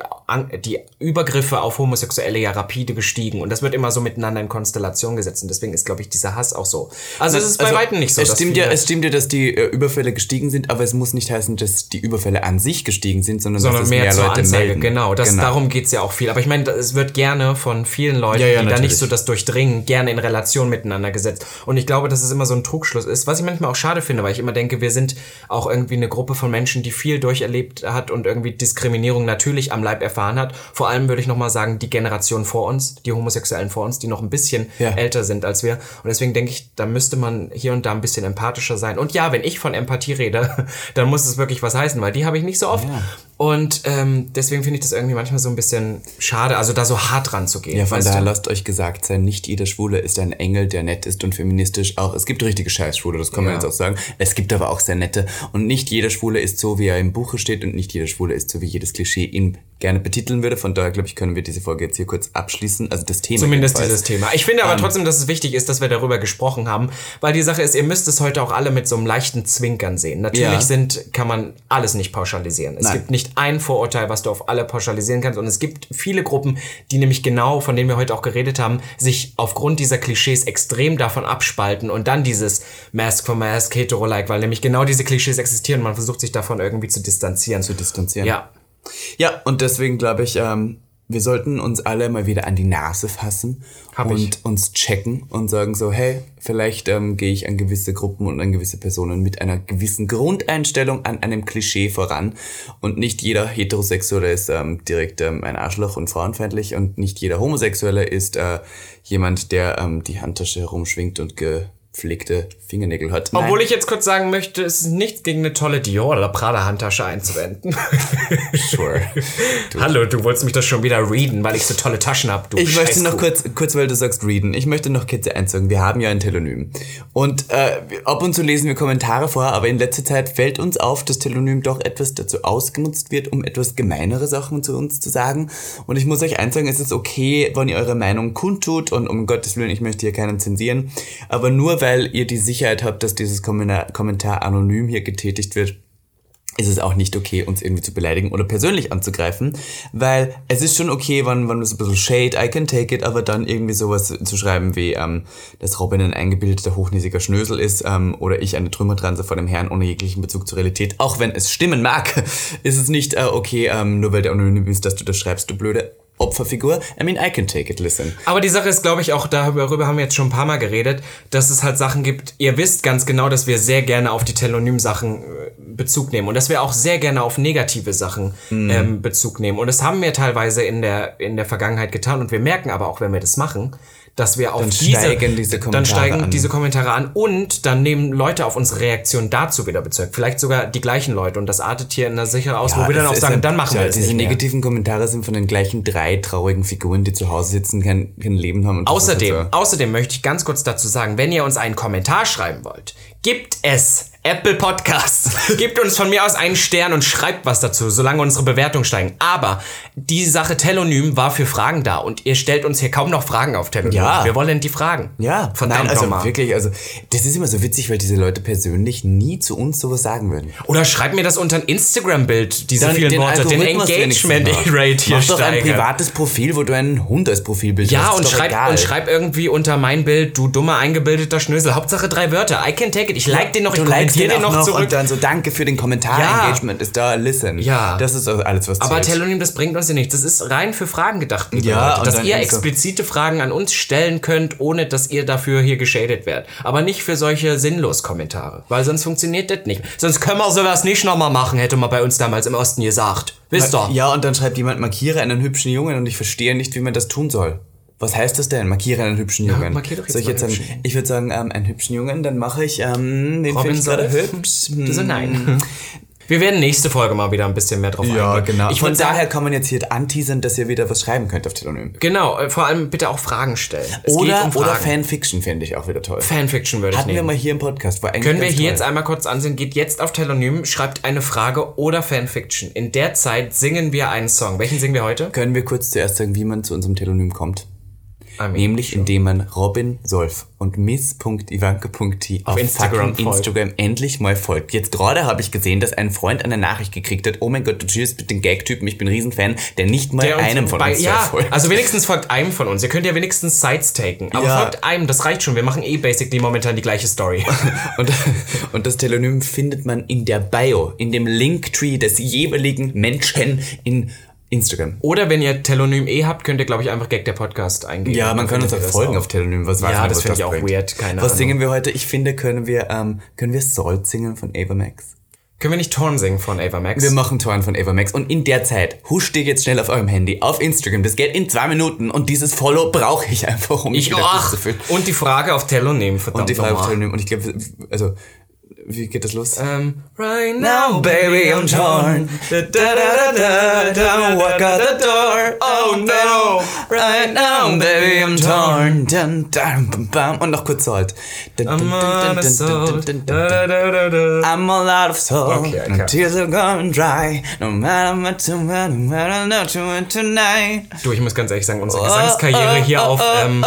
die Übergriffe auf Homosexuelle ja rapide gestiegen. Und das wird immer so miteinander in Konstellation gesetzt. Und deswegen ist, glaube ich, dieser Hass auch so. Also es ist bei also, weitem nicht so. Es stimmt, ja, es stimmt ja, dass die äh, Überfälle gestiegen sind, aber es muss nicht heißen, dass die Überfälle an sich gestiegen sind, sondern, sondern dass mehr, mehr Leute Anzeige. melden. Genau, das, genau. darum geht's ja auch viel. Aber ich meine, es wird gerne von vielen Leuten, ja, ja, die natürlich. da nicht so das durchdringen, gerne in Relation miteinander gesetzt. Und ich glaube, dass es immer so ein Trugschluss ist, was ich manchmal auch schade finde, weil ich immer denke, wir sind auch irgendwie eine Gruppe von Menschen, die viel durcherlebt hat und irgendwie Diskriminierung natürlich am Leib erfahren hat. Vor allem würde ich nochmal sagen, die Generation vor uns, die Homosexuellen vor uns, die noch ein bisschen ja. älter sind als wir. Und deswegen denke ich, da müsste man hier und da ein bisschen empathischer sein. Und ja, wenn ich von Empathie rede, dann muss es wirklich was heißen, weil die habe ich nicht so oft. Ja. Und ähm, deswegen finde ich das irgendwie manchmal so ein bisschen schade, also da so hart ranzugehen. Ja, von daher lasst euch gesagt sein, nicht jeder Schwule ist ein Engel, der nett ist und feministisch. Auch es gibt richtige Scheißschwule, das kann man jetzt auch sagen. Es gibt aber auch sehr nette. Und nicht jeder Schwule ist so, wie er im Buche steht und nicht jeder Schwule ist so, wie jedes Klischee ihn gerne betiteln würde. Von daher, glaube ich, können wir diese Folge jetzt hier kurz abschließen. Also das Thema. Zumindest jedenfalls. dieses Thema. Ich finde aber ähm, trotzdem, dass es wichtig ist, dass wir darüber gesprochen haben, weil die Sache ist, ihr müsst es heute auch alle mit so einem leichten Zwinkern sehen. Natürlich ja. sind, kann man alles nicht pauschalisieren. Es Nein. gibt nicht ein Vorurteil, was du auf alle pauschalisieren kannst. Und es gibt viele Gruppen, die nämlich genau, von denen wir heute auch geredet haben, sich aufgrund dieser Klischees extrem davon abspalten und dann dieses Mask for Mask, Hetero-like, weil nämlich genau diese Klischees existieren. Man versucht sich davon irgendwie zu distanzieren. Zu distanzieren. Ja. Ja, und deswegen glaube ich, ähm, wir sollten uns alle mal wieder an die Nase fassen Hab und ich. uns checken und sagen so, hey, vielleicht ähm, gehe ich an gewisse Gruppen und an gewisse Personen mit einer gewissen Grundeinstellung an einem Klischee voran und nicht jeder Heterosexuelle ist ähm, direkt ähm, ein Arschloch und frauenfeindlich und nicht jeder Homosexuelle ist äh, jemand, der ähm, die Handtasche herumschwingt und ge gepflegte Fingernägel hat. Obwohl Nein. ich jetzt kurz sagen möchte, es ist nichts gegen eine tolle Dior oder Prada Handtasche einzuwenden. sure. Du. Hallo, du wolltest mich das schon wieder readen, weil ich so tolle Taschen habe. Ich möchte noch kurz, kurz, weil du sagst readen, ich möchte noch kurz einsagen, wir haben ja ein Telonym. Und äh, ab und zu lesen wir Kommentare vor, aber in letzter Zeit fällt uns auf, dass Telonym doch etwas dazu ausgenutzt wird, um etwas gemeinere Sachen zu uns zu sagen. Und ich muss euch einsagen, es ist okay, wenn ihr eure Meinung kundtut und um Gottes Willen, ich möchte hier keinen zensieren, aber nur weil ihr die Sicherheit habt, dass dieses Kommentar anonym hier getätigt wird, ist es auch nicht okay, uns irgendwie zu beleidigen oder persönlich anzugreifen, weil es ist schon okay, wenn, wenn so ein bisschen Shade, I can take it, aber dann irgendwie sowas zu schreiben wie, ähm, dass Robin ein eingebildeter, hochnäsiger Schnösel ist ähm, oder ich eine Trümmertranse vor dem Herrn ohne jeglichen Bezug zur Realität, auch wenn es stimmen mag, ist es nicht äh, okay, ähm, nur weil der anonym ist, dass du das schreibst, du Blöde. Opferfigur. I mean, I can take it, listen. Aber die Sache ist, glaube ich, auch darüber haben wir jetzt schon ein paar Mal geredet, dass es halt Sachen gibt. Ihr wisst ganz genau, dass wir sehr gerne auf die Telonym-Sachen äh, Bezug nehmen und dass wir auch sehr gerne auf negative Sachen mm. ähm, Bezug nehmen. Und das haben wir teilweise in der, in der Vergangenheit getan und wir merken aber auch, wenn wir das machen, dass wir auf dann diese, steigen diese Kommentare dann steigen an. diese Kommentare an und dann nehmen Leute auf unsere Reaktion dazu wieder Bezug. Vielleicht sogar die gleichen Leute und das artet hier in der Sicherheit aus, ja, wo wir dann auch sagen, ein, dann machen ja, wir es Diese negativen Kommentare sind von den gleichen drei traurigen Figuren, die zu Hause sitzen, kein, kein Leben haben. Und außerdem, so. außerdem möchte ich ganz kurz dazu sagen, wenn ihr uns einen Kommentar schreiben wollt, gibt es Apple Podcasts. Gebt uns von mir aus einen Stern und schreibt was dazu, solange unsere Bewertungen steigen. Aber die Sache Telonym war für Fragen da und ihr stellt uns hier kaum noch Fragen auf Telonym. Ja. Wir wollen die Fragen. Ja, verdammt Nein, also nochmal. wirklich, also das ist immer so witzig, weil diese Leute persönlich nie zu uns sowas sagen würden. Oder schreibt mir das unter ein Instagram-Bild, diese Dann vielen Worte, den Algorithmus wenigstens Engagement-Rate hier Mach doch ein privates Profil, wo du einen Hund als Profilbild Ja, hast. und ist doch schreib, egal. und schreib irgendwie unter mein Bild, du dummer, eingebildeter Schnösel. Hauptsache drei Wörter. I can take it. Ich like den noch, ich Du kommentiere den den auch noch, noch zurück. und dann so danke für den Kommentar. Ja. Engagement ist da, listen. Ja. Das ist also alles, was Aber zählt. Telonym, das bringt uns ja nichts. Das ist rein für Fragen gedacht. Ja, Leute. dass ihr explizite Fragen an uns stellen könnt, ohne dass ihr dafür hier geschadet werdet. Aber nicht für solche sinnlos Kommentare. Weil sonst funktioniert das nicht. Sonst können wir sowas nicht nochmal machen, hätte man bei uns damals im Osten gesagt. Wisst ihr? Ja, und dann schreibt jemand, markiere einen hübschen Jungen und ich verstehe nicht, wie man das tun soll. Was heißt das denn? Markiere einen hübschen Jungen. markier doch jetzt Soll ich jetzt einen sagen, hübschen. ich würde sagen, ähm, einen hübschen Jungen, dann mache ich, ähm, den finde ich gerade hübsch. Du so, nein. Wir werden nächste Folge mal wieder ein bisschen mehr drauf Ja, eingehen. genau. Ich Von daher kann man jetzt hier anteasern, dass ihr wieder was schreiben könnt auf Telonym. genau, äh, vor allem bitte auch Fragen stellen. Es Oder, um oder Fragen. Fanfiction fände ich auch wieder toll. Fanfiction würde ich Hatten wir nehmen. mal hier im Podcast. War Können wir hier toll. jetzt einmal kurz ansehen, geht jetzt auf Telonym, schreibt eine Frage oder Fanfiction. In der Zeit singen wir einen Song. Welchen singen wir heute? Können wir kurz zuerst sagen, wie man zu unserem Telonym kommt? I mean, Nämlich indem man Robin Solf und miss.ivanke.t auf, Instagram fucking folgt. Instagram endlich mal folgt. Jetzt gerade habe ich gesehen, dass ein Freund eine Nachricht gekriegt hat, oh mein Gott, du chillst mit den Gag-Typen, ich bin ein Riesenfan, der nicht mal der einem von bei, uns ja, folgt. also wenigstens folgt einem von uns. Ihr könnt ja wenigstens Sides taken. Aber Ja. folgt einem, das reicht schon. Wir machen eh basically momentan die gleiche Story. Und, und das Telonym findet man in der Bio, in dem Linktree des jeweiligen Menschen in Instagram. Oder wenn ihr Telonym eh habt, könnt ihr, glaube ich, einfach Gag der Podcast eingeben. Ja, man kann uns auch folgen auf Telonym. Was weiß Ja, man, das finde ich auch bringt. weird, keine Was Ahnung. singen wir heute? Ich finde, können wir, ähm, können wir Salt singen von Ava Max? Können wir nicht Torn singen von Ava Max? Wir machen Toren von Ava Max und in der Zeit huscht ihr jetzt schnell auf eurem Handy auf Instagram. Das geht in zwei Minuten und dieses Follow brauche ich einfach, um mich ich, wieder ach, durchzufühlen. und die Frage auf Telonym, verdammt Und die Frage auf. Telonym. Und ich glaube, also, wie geht das los? Um, right now, baby, I'm torn. Da, da, da, da, da, da, walk out the door. Oh, oh no. Right now, baby, I'm torn. Dun, dun, bum, bum. Und noch kurz halt. I'm all out of soul. I'm all out of soul. Okay, okay. Tears are gone dry. No matter what, no matter not to tonight. Du, ich muss ganz ehrlich sagen, unsere oh, Gesangskarriere oh, hier auf. Ähm,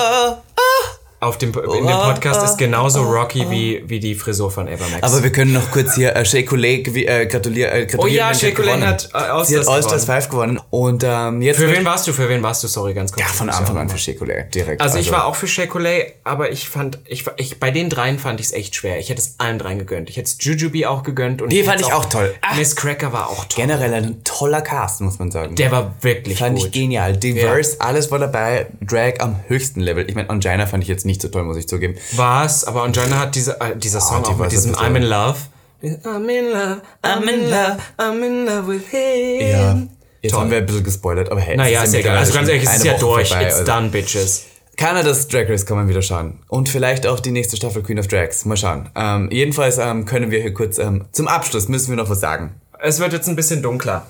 auf dem, in dem Podcast ist genauso rocky wie, wie die Frisur von Ava Max. Aber wir können noch kurz hier äh, Shea Coulee gewi- äh, gratulier, äh, gratulieren. Oh ja, Shea Coulee hat, äh, All-Stars Sie hat All-Stars gewonnen. 5 gewonnen. Und ähm, jetzt... für wen warst du? Für wen warst du? Sorry, ganz kurz. Ja, von Anfang an für Shea Coulee, direkt. Also ich war auch für Shea Coulee, aber ich fand, ich, ich, bei den dreien fand ich es echt schwer. Ich hätte es allen dreien gegönnt. Ich hätte es Jujubee auch gegönnt. Und Die ich fand ich auch toll. Ach. Miss Cracker war auch toll. Generell ein toller Cast, muss man sagen. Der war wirklich fand gut. ich genial. Diverse, alles war dabei. Drag am höchsten Level. Ich meine, Angina fand ich jetzt nicht so toll, muss ich zugeben. Was? Aber Angina hat diese, äh, dieser Song die auch war mit diesem. I'm in Love. I'm in love, I'm in love, I'm in love with him. Ja. Jetzt Toll. haben wir ein bisschen gespoilert, aber hey. Naja, es ist ja egal. Also ganz ehrlich, es ist ja Woche durch. vorbei, It's also. done, bitches. Kanadas Drag Race kann man wieder schauen. Und vielleicht auch die nächste Staffel Queen of Drags. Mal schauen. Ähm, jedenfalls ähm, können wir hier kurz ähm, zum Abschluss müssen wir noch was sagen. Es wird jetzt ein bisschen dunkler.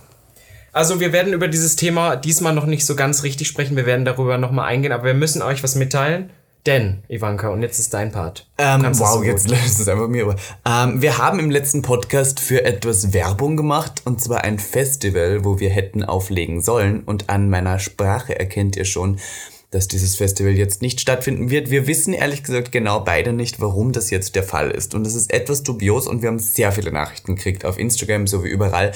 Also wir werden über dieses Thema diesmal noch nicht so ganz richtig sprechen. Wir werden darüber nochmal eingehen, aber wir müssen euch was mitteilen. Denn, Ivanka, und jetzt ist dein Part. Ähm, wow, jetzt ist es einfach mir. Aber, ähm, wir haben im letzten Podcast für etwas Werbung gemacht und zwar ein Festival, wo wir hätten auflegen sollen. Und an meiner Sprache erkennt ihr schon, dass dieses Festival jetzt nicht stattfinden wird. Wir wissen ehrlich gesagt genau beide nicht, warum das jetzt der Fall ist. Und es ist etwas dubios und wir haben sehr viele Nachrichten gekriegt auf Instagram sowie überall.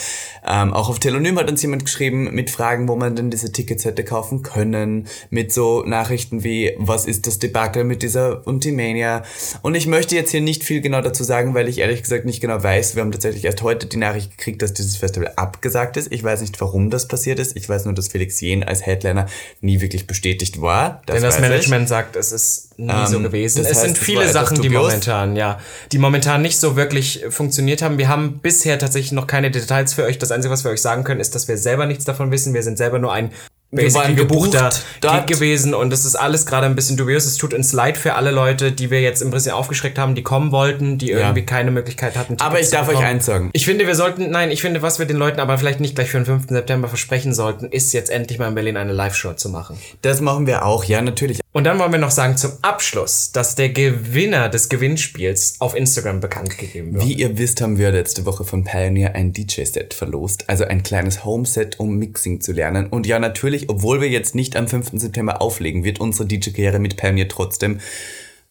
Ähm, auch auf Telonym hat uns jemand geschrieben mit Fragen, wo man denn diese Tickets hätte kaufen können. Mit so Nachrichten wie, was ist das Debakel mit dieser Ultimania? Und ich möchte jetzt hier nicht viel genau dazu sagen, weil ich ehrlich gesagt nicht genau weiß. Wir haben tatsächlich erst heute die Nachricht gekriegt, dass dieses Festival abgesagt ist. Ich weiß nicht, warum das passiert ist. Ich weiß nur, dass Felix Jen als Headliner nie wirklich bestätigt war. Das Denn das weiß ich. Management sagt, es ist nie so gewesen. Es heißt, sind viele Sachen, die momentan, ja, die momentan nicht so wirklich funktioniert haben. Wir haben bisher tatsächlich noch keine Details für euch. Das Einzige, was wir euch sagen können, ist, dass wir selber nichts davon wissen. Wir sind selber nur ein waren gebuchter gebucht Gig dort. gewesen und es ist alles gerade ein bisschen dubios. Es tut uns leid für alle Leute, die wir jetzt ein bisschen aufgeschreckt haben, die kommen wollten, die irgendwie keine Möglichkeit hatten. Aber Tickets ich darf euch eins sagen. Ich finde, wir sollten, nein, ich finde, was wir den Leuten aber vielleicht nicht gleich für den 5. September versprechen sollten, ist jetzt endlich mal in Berlin eine Live-Show zu machen. Das machen wir auch, ja, natürlich. Und dann wollen wir noch sagen zum Abschluss, dass der Gewinner des Gewinnspiels auf Instagram bekannt gegeben wird. Wie ihr wisst, haben wir letzte Woche von Pioneer ein DJ-Set verlost, also ein kleines Home-Set, um Mixing zu lernen. Und ja, natürlich, obwohl wir jetzt nicht am 5. September auflegen, wird unsere DJ-Karriere mit Pioneer trotzdem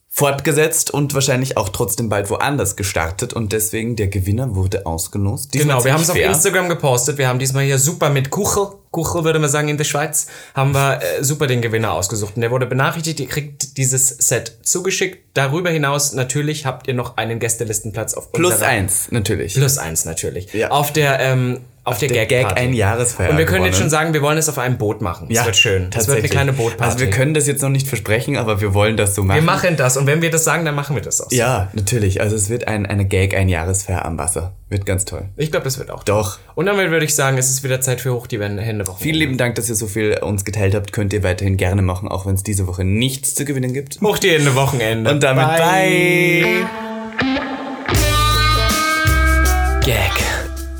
fortgesetzt und wahrscheinlich auch trotzdem bald woanders gestartet. Und deswegen, der Gewinner wurde ausgelost. Diesmal Genau, wir haben es auf. Instagram gepostet. Wir haben diesmal hier super mit Kuchel, Kuchel würde man sagen in der Schweiz, haben wir äh, super den Gewinner ausgesucht. Und der wurde benachrichtigt, ihr kriegt dieses Set zugeschickt. Darüber hinaus natürlich habt ihr noch einen Gästelistenplatz auf Plus unserer- eins, natürlich. Plus eins natürlich. Ja. Auf der, ähm, auf, der, der Gag, Gag ein Jahresfeier Und wir können jetzt gewonnen. schon sagen, wir wollen es auf einem Boot machen. Das wird schön. Das wird eine kleine Bootparty. Also wir können das jetzt noch nicht versprechen, aber wir wollen das so machen. wir machen das und wenn wir das sagen, dann machen wir das auch. so. ja, natürlich. Also es wird ein, eine Gag ein Jahresfeier am Wasser. Wird ganz toll. Ich glaube, das wird auch. Doch. Und damit würde ich sagen, es ist wieder Zeit für hoch die Hände. Vielen lieben Dank, dass ihr so viel uns geteilt habt. Könnt ihr weiterhin gerne machen, auch wenn es diese Woche nichts zu gewinnen gibt. Hoch die Hände Wochenende. Und damit bye. Gag.